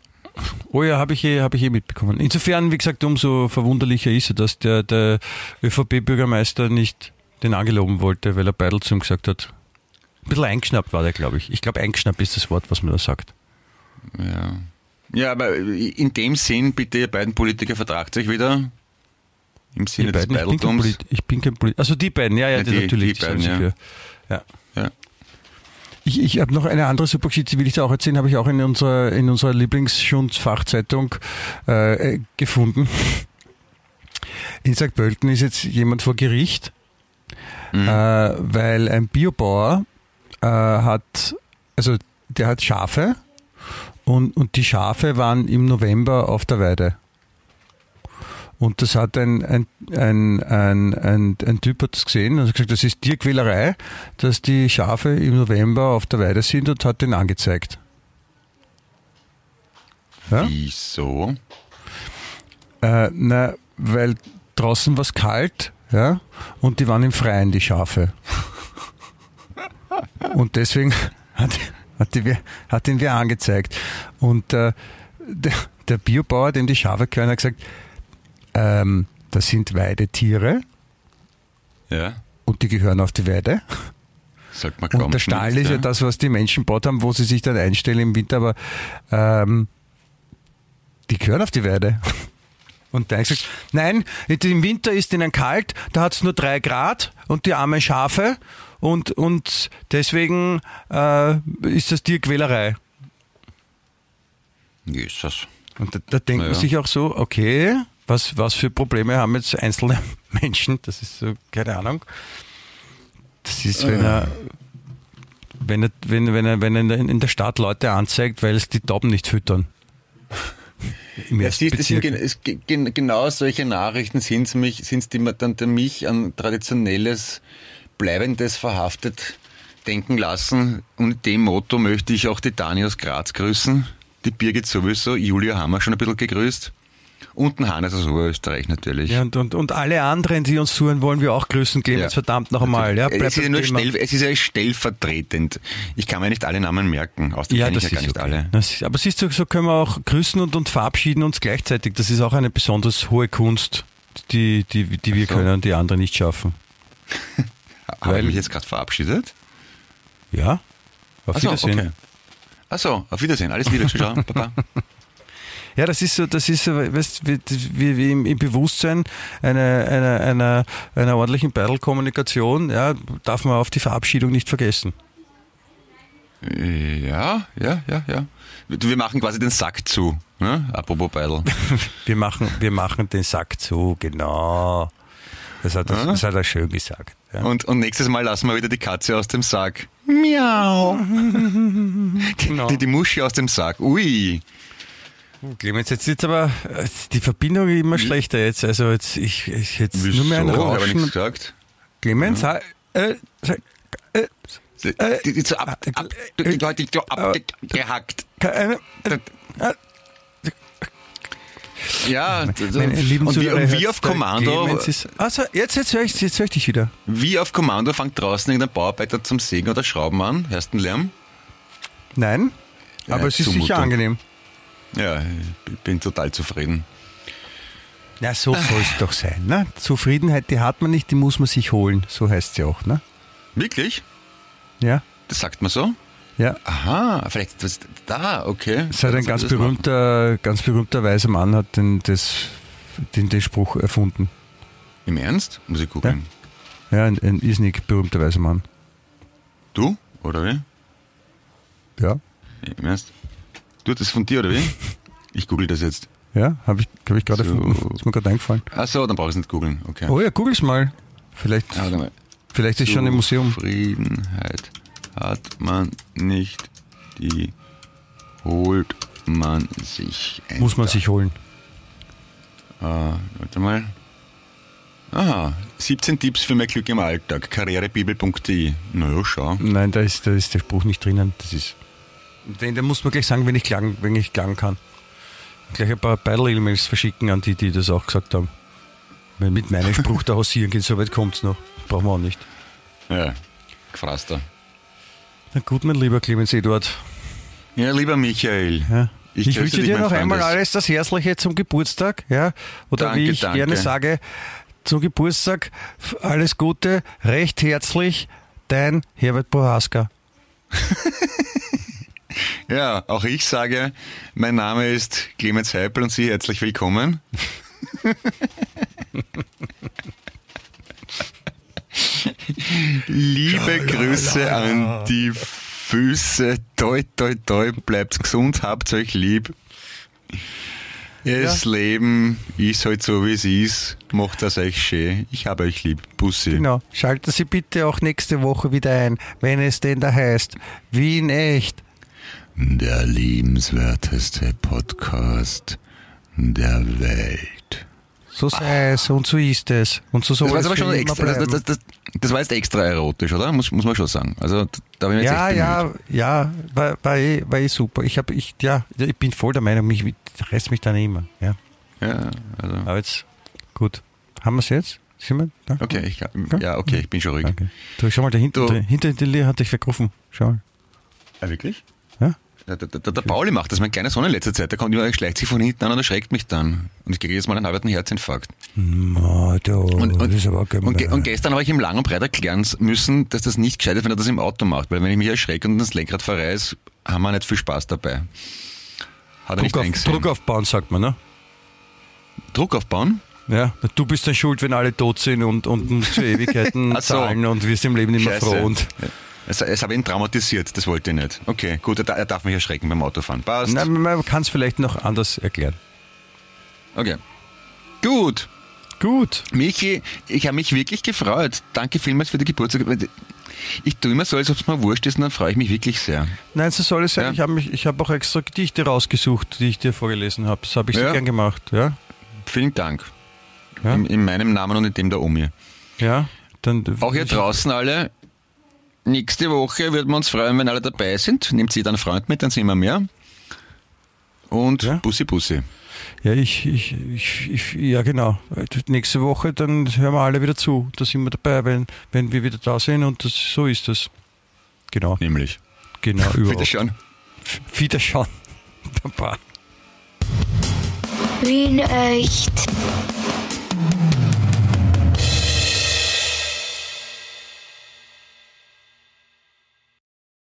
Oh ja, habe ich, eh, hab ich eh mitbekommen. Insofern, wie gesagt, umso verwunderlicher ist es, dass der, der ÖVP-Bürgermeister nicht den angeloben wollte, weil er Beidel zu ihm gesagt hat. Ein bisschen eingeschnappt war der, glaube ich. Ich glaube, eingeschnappt ist das Wort, was man da sagt.
Ja. ja, aber in dem Sinn, bitte ihr beiden Politiker vertragt euch wieder. Im
Die
Sinne des
beiden, ich bin kein
Beideltums.
Ich bin kein Polit Also die beiden, ja, ja,
Ja,
die,
die-
natürlich.
die
sollen
beiden, ja.
ja.
Ja.
Ich, ich habe noch eine andere Supergeschichte, die will ich dir auch erzählen, habe ich auch in unserer, in unserer Lieblingsschund-Fachzeitung äh, gefunden. In St. Pölten ist jetzt jemand vor Gericht,
Mhm.
äh, weil ein Biobauer äh, hat, also der hat Schafe und, und die Schafe waren im November auf der Weide. Und das hat ein, ein, ein, ein, ein, ein Typ hat das gesehen und hat gesagt, das ist Tierquälerei, dass die Schafe im November auf der Weide sind und hat den angezeigt. Ja?
Wieso?
Äh, na, weil draußen war es kalt, ja, und die waren im Freien, die Schafe. Und deswegen hat, hat, die, hat ihn wer angezeigt. Und äh, der, der Biobauer, dem die Schafe gehören, hat gesagt, ähm, das sind Weidetiere
Ja.
und die gehören auf die Weide.
Sollte man glauben.
Und der Stall ist ja das, was die Menschen baut haben, wo sie sich dann einstellen im Winter, aber ähm, die gehören auf die Weide. Und hat gesagt, nein, im Winter ist ihnen kalt, da hat es nur drei Grad und die armen Schafe und, und deswegen äh, ist das Tierquälerei.
Jesus.
Und da, da denkt
Naja.
man sich auch so, okay, was, was für Probleme haben jetzt einzelne Menschen? Das ist so, keine Ahnung. Das ist, wenn er, wenn er, wenn, wenn er, wenn er in der- Stadt Leute anzeigt, weil es die Tauben nicht füttern. Im
Ja, siehst, das sind, es, gen- genau solche Nachrichten sind es mich, sind's, die mir dann mich an traditionelles, bleibendes verhaftet denken lassen. Und mit dem Motto möchte ich auch die Dani aus Graz grüßen. Die Birgit sowieso, Julia haben wir schon ein bisschen gegrüßt. Und den Hannes aus Oberösterreich natürlich.
Ja, und, und, und alle anderen, die uns zuhören, wollen wir auch grüßen, Clemens,
Ja.
verdammt noch einmal. Ja,
es, ist ja nur stell, es ist ja stellvertretend. Ich kann mir nicht alle Namen merken. Außerdem
Ja,
kenne ich ja gar
ist
nicht
okay.
alle.
Das aber siehst du, so können wir auch grüßen und, und verabschieden uns gleichzeitig. Das ist auch eine besonders hohe Kunst, die, die, die wir
so.
können und die anderen nicht schaffen.
Habe ich mich jetzt gerade verabschiedet?
Ja? Auf
Ach so,
Wiedersehen.
okay. Achso, auf Wiedersehen. Alles Liebe, ciao, Baba.
Ja, das ist so, das ist so, weißt, wie, wie, wie im, Bewusstsein einer, einer, einer, einer ordentlichen Battle-Kommunikation, ja, darf man auf die Verabschiedung nicht vergessen.
Ja, ja, ja, ja. Du, Wir machen quasi den Sack zu, ne? apropos Beidel.
Wir machen, wir machen den Sack zu, genau. Das hat, er- das hat er schön gesagt. Ja.
Und, und nächstes Mal lassen wir wieder die Katze aus dem Sack. Miau.
Genau.
Die, die Muschi aus dem Sack. Ui.
Clemens, jetzt ist aber äh, die Verbindung immer schlechter jetzt. Also jetzt, ich, ich jetzt nur mehr ein
Wieso? Ich nichts
Rauschen.
gesagt.
Clemens, ha- äh, äh,
Die,
Äh,
die, die so ab, ab, die, die, die, die, abgehackt.
äh, äh,
Ja,
meine lieben
und wie,
Zuhörer,
wie
hört's,
auf Kommando,
ist, also jetzt, jetzt höre ich, jetzt hör ich dich wieder.
wie auf Kommando fängt draußen irgendein Bauarbeiter zum Sägen oder Schrauben an. Hörst du den Lärm?
Nein,
Ja,
aber es ist
Zumutung.
sicher angenehm.
Ja, ich bin total zufrieden.
Ja, so soll es doch sein. Ne? Zufriedenheit, die hat man nicht, die muss man sich holen. So heißt sie auch. Ne?
Wirklich?
Ja,
Das sagt man so?
ja.
Aha, vielleicht etwas da, okay.
Es hat ein ganz
machen.
berühmter, ganz berühmter weiser Mann hat den, das, den, den Spruch erfunden.
Im Ernst? Muss ich googeln.
Ja, ein, ein irrsinnig berühmter weiser Mann.
Du? Oder wie?
Ja,
Im Ernst? Du, das ist von dir, oder wie? Ich google das jetzt.
ja, habe ich, hab ich gerade
So.
Ist mir gerade eingefallen.
Ach so, dann brauche ich es nicht googeln. Okay.
Oh ja, googles mal. Vielleicht,
warte mal.
vielleicht ist schon im Museum.
Zufriedenheit hat man nicht, die holt man sich.
Muss man sich holen.
Ah, warte mal. Aha, 17 Tipps für mehr Glück im Alltag. Karrierebibel.de. Naja, schau.
Nein, da ist, da ist der Spruch nicht drinnen. Das ist. Den, den muss man gleich sagen, wenn ich klagen, wenn ich klagen kann. Gleich ein paar Battle-E-Mails verschicken an die, die das auch gesagt haben. Wenn mit meinem Spruch da hausieren geht, so weit kommt's noch. Brauchen wir auch nicht.
Ja, gefrasst da.
Na gut, mein lieber Clemens Eduard.
Ja, lieber Michael.
Ja. Ich,
grüße
wünsche dir noch einmal alles das Herzliche zum Geburtstag. Ja? Oder
Danke,
wie ich
danke.
gerne sage, zum Geburtstag alles Gute, recht herzlich, dein Herbert Prohaska.
Ja, auch ich sage, mein Name ist Clemens Heipel und Sie herzlich willkommen. Liebe Grüße an die Füße. Toi, toi, toi, bleibt gesund, habt euch lieb. Das Leben ist halt so, wie es ist. Macht das euch schön. Ich habe euch lieb. Bussi.
Genau. Schalten Sie bitte auch nächste Woche wieder ein, wenn es denn da heißt, Wien echt.
Der liebenswerteste Podcast der Welt.
So sei es und so ist es. Und so soll
Das war
es
aber schon extra, das, das, das, das war jetzt extra erotisch, oder? Muss, muss man schon sagen. Also da bin ich jetzt
ja,
echt
ja,
bemüht.
ja, war, war, eh, war eh super. Ich habe, ich, ja, ich bin voll der Meinung, mich reißt mich dann immer. Ja.
Ja, also,
Aber jetzt, gut. Haben wir es jetzt? Sind wir da?
okay, ich, ja, okay, ich bin schon ruhig.
Danke. Du, schau mal, da hinten, da, hinter dir hat dich vergriffen. Schau mal.
Ah, wirklich?
Ja?
Der, der, der, der Pauli macht das, mein kleiner Sohn in letzter Zeit. Der kommt immer, schleicht sich von hinten an und erschreckt mich dann. Und ich kriege jetzt mal einen halben Herzinfarkt.
Ma, du,
Und, und,
das ist aber
und, ge- und gestern habe ich ihm lang und breit erklären müssen, dass das nicht gescheit ist, wenn er das im Auto macht. Weil wenn ich mich erschrecke und ins Lenkrad verreiß, haben wir nicht viel Spaß dabei. Hat er nicht
Druck, auf. Druck aufbauen, sagt man, ne?
Druck aufbauen?
Ja, du bist dann schuld, wenn alle tot sind und, und musst für Ewigkeiten
so.
zahlen und wirst im Leben immer
Scheiße.
froh. Und,
Es, es habe ihn traumatisiert, das wollte ich nicht. Okay, gut, er, er darf mich erschrecken beim Autofahren. Passt.
nein, man kann es vielleicht noch anders erklären.
Okay. Gut.
Gut.
Michi, ich habe mich wirklich gefreut. Danke vielmals für die Geburtstag. Ich tue immer so, als ob es mir wurscht ist und dann freue ich mich wirklich sehr.
Nein, so soll es sein.
Ja.
Ich habe habe auch extra Gedichte rausgesucht, die ich dir vorgelesen habe. Das habe ich
Ja.
sehr gern gemacht. Ja,
Vielen Dank.
Ja.
In, in meinem Namen und in dem der Omi.
ja. Dann,
Auch hier draußen alle. Nächste Woche würden wir uns freuen, wenn alle dabei sind. Nehmt sie dann Freund mit, dann sind wir mehr. Und
Ja.
Bussi Bussi.
Ja, ich, ich, ich, ich, ja genau. Nächste Woche, dann hören wir alle wieder zu. Da sind wir dabei, wenn, wenn wir wieder da sind und das, so ist es. Genau,
Nämlich.
genau. überhaupt.
Bitte schon.
Wiederschauen. Baba.
Wien echt.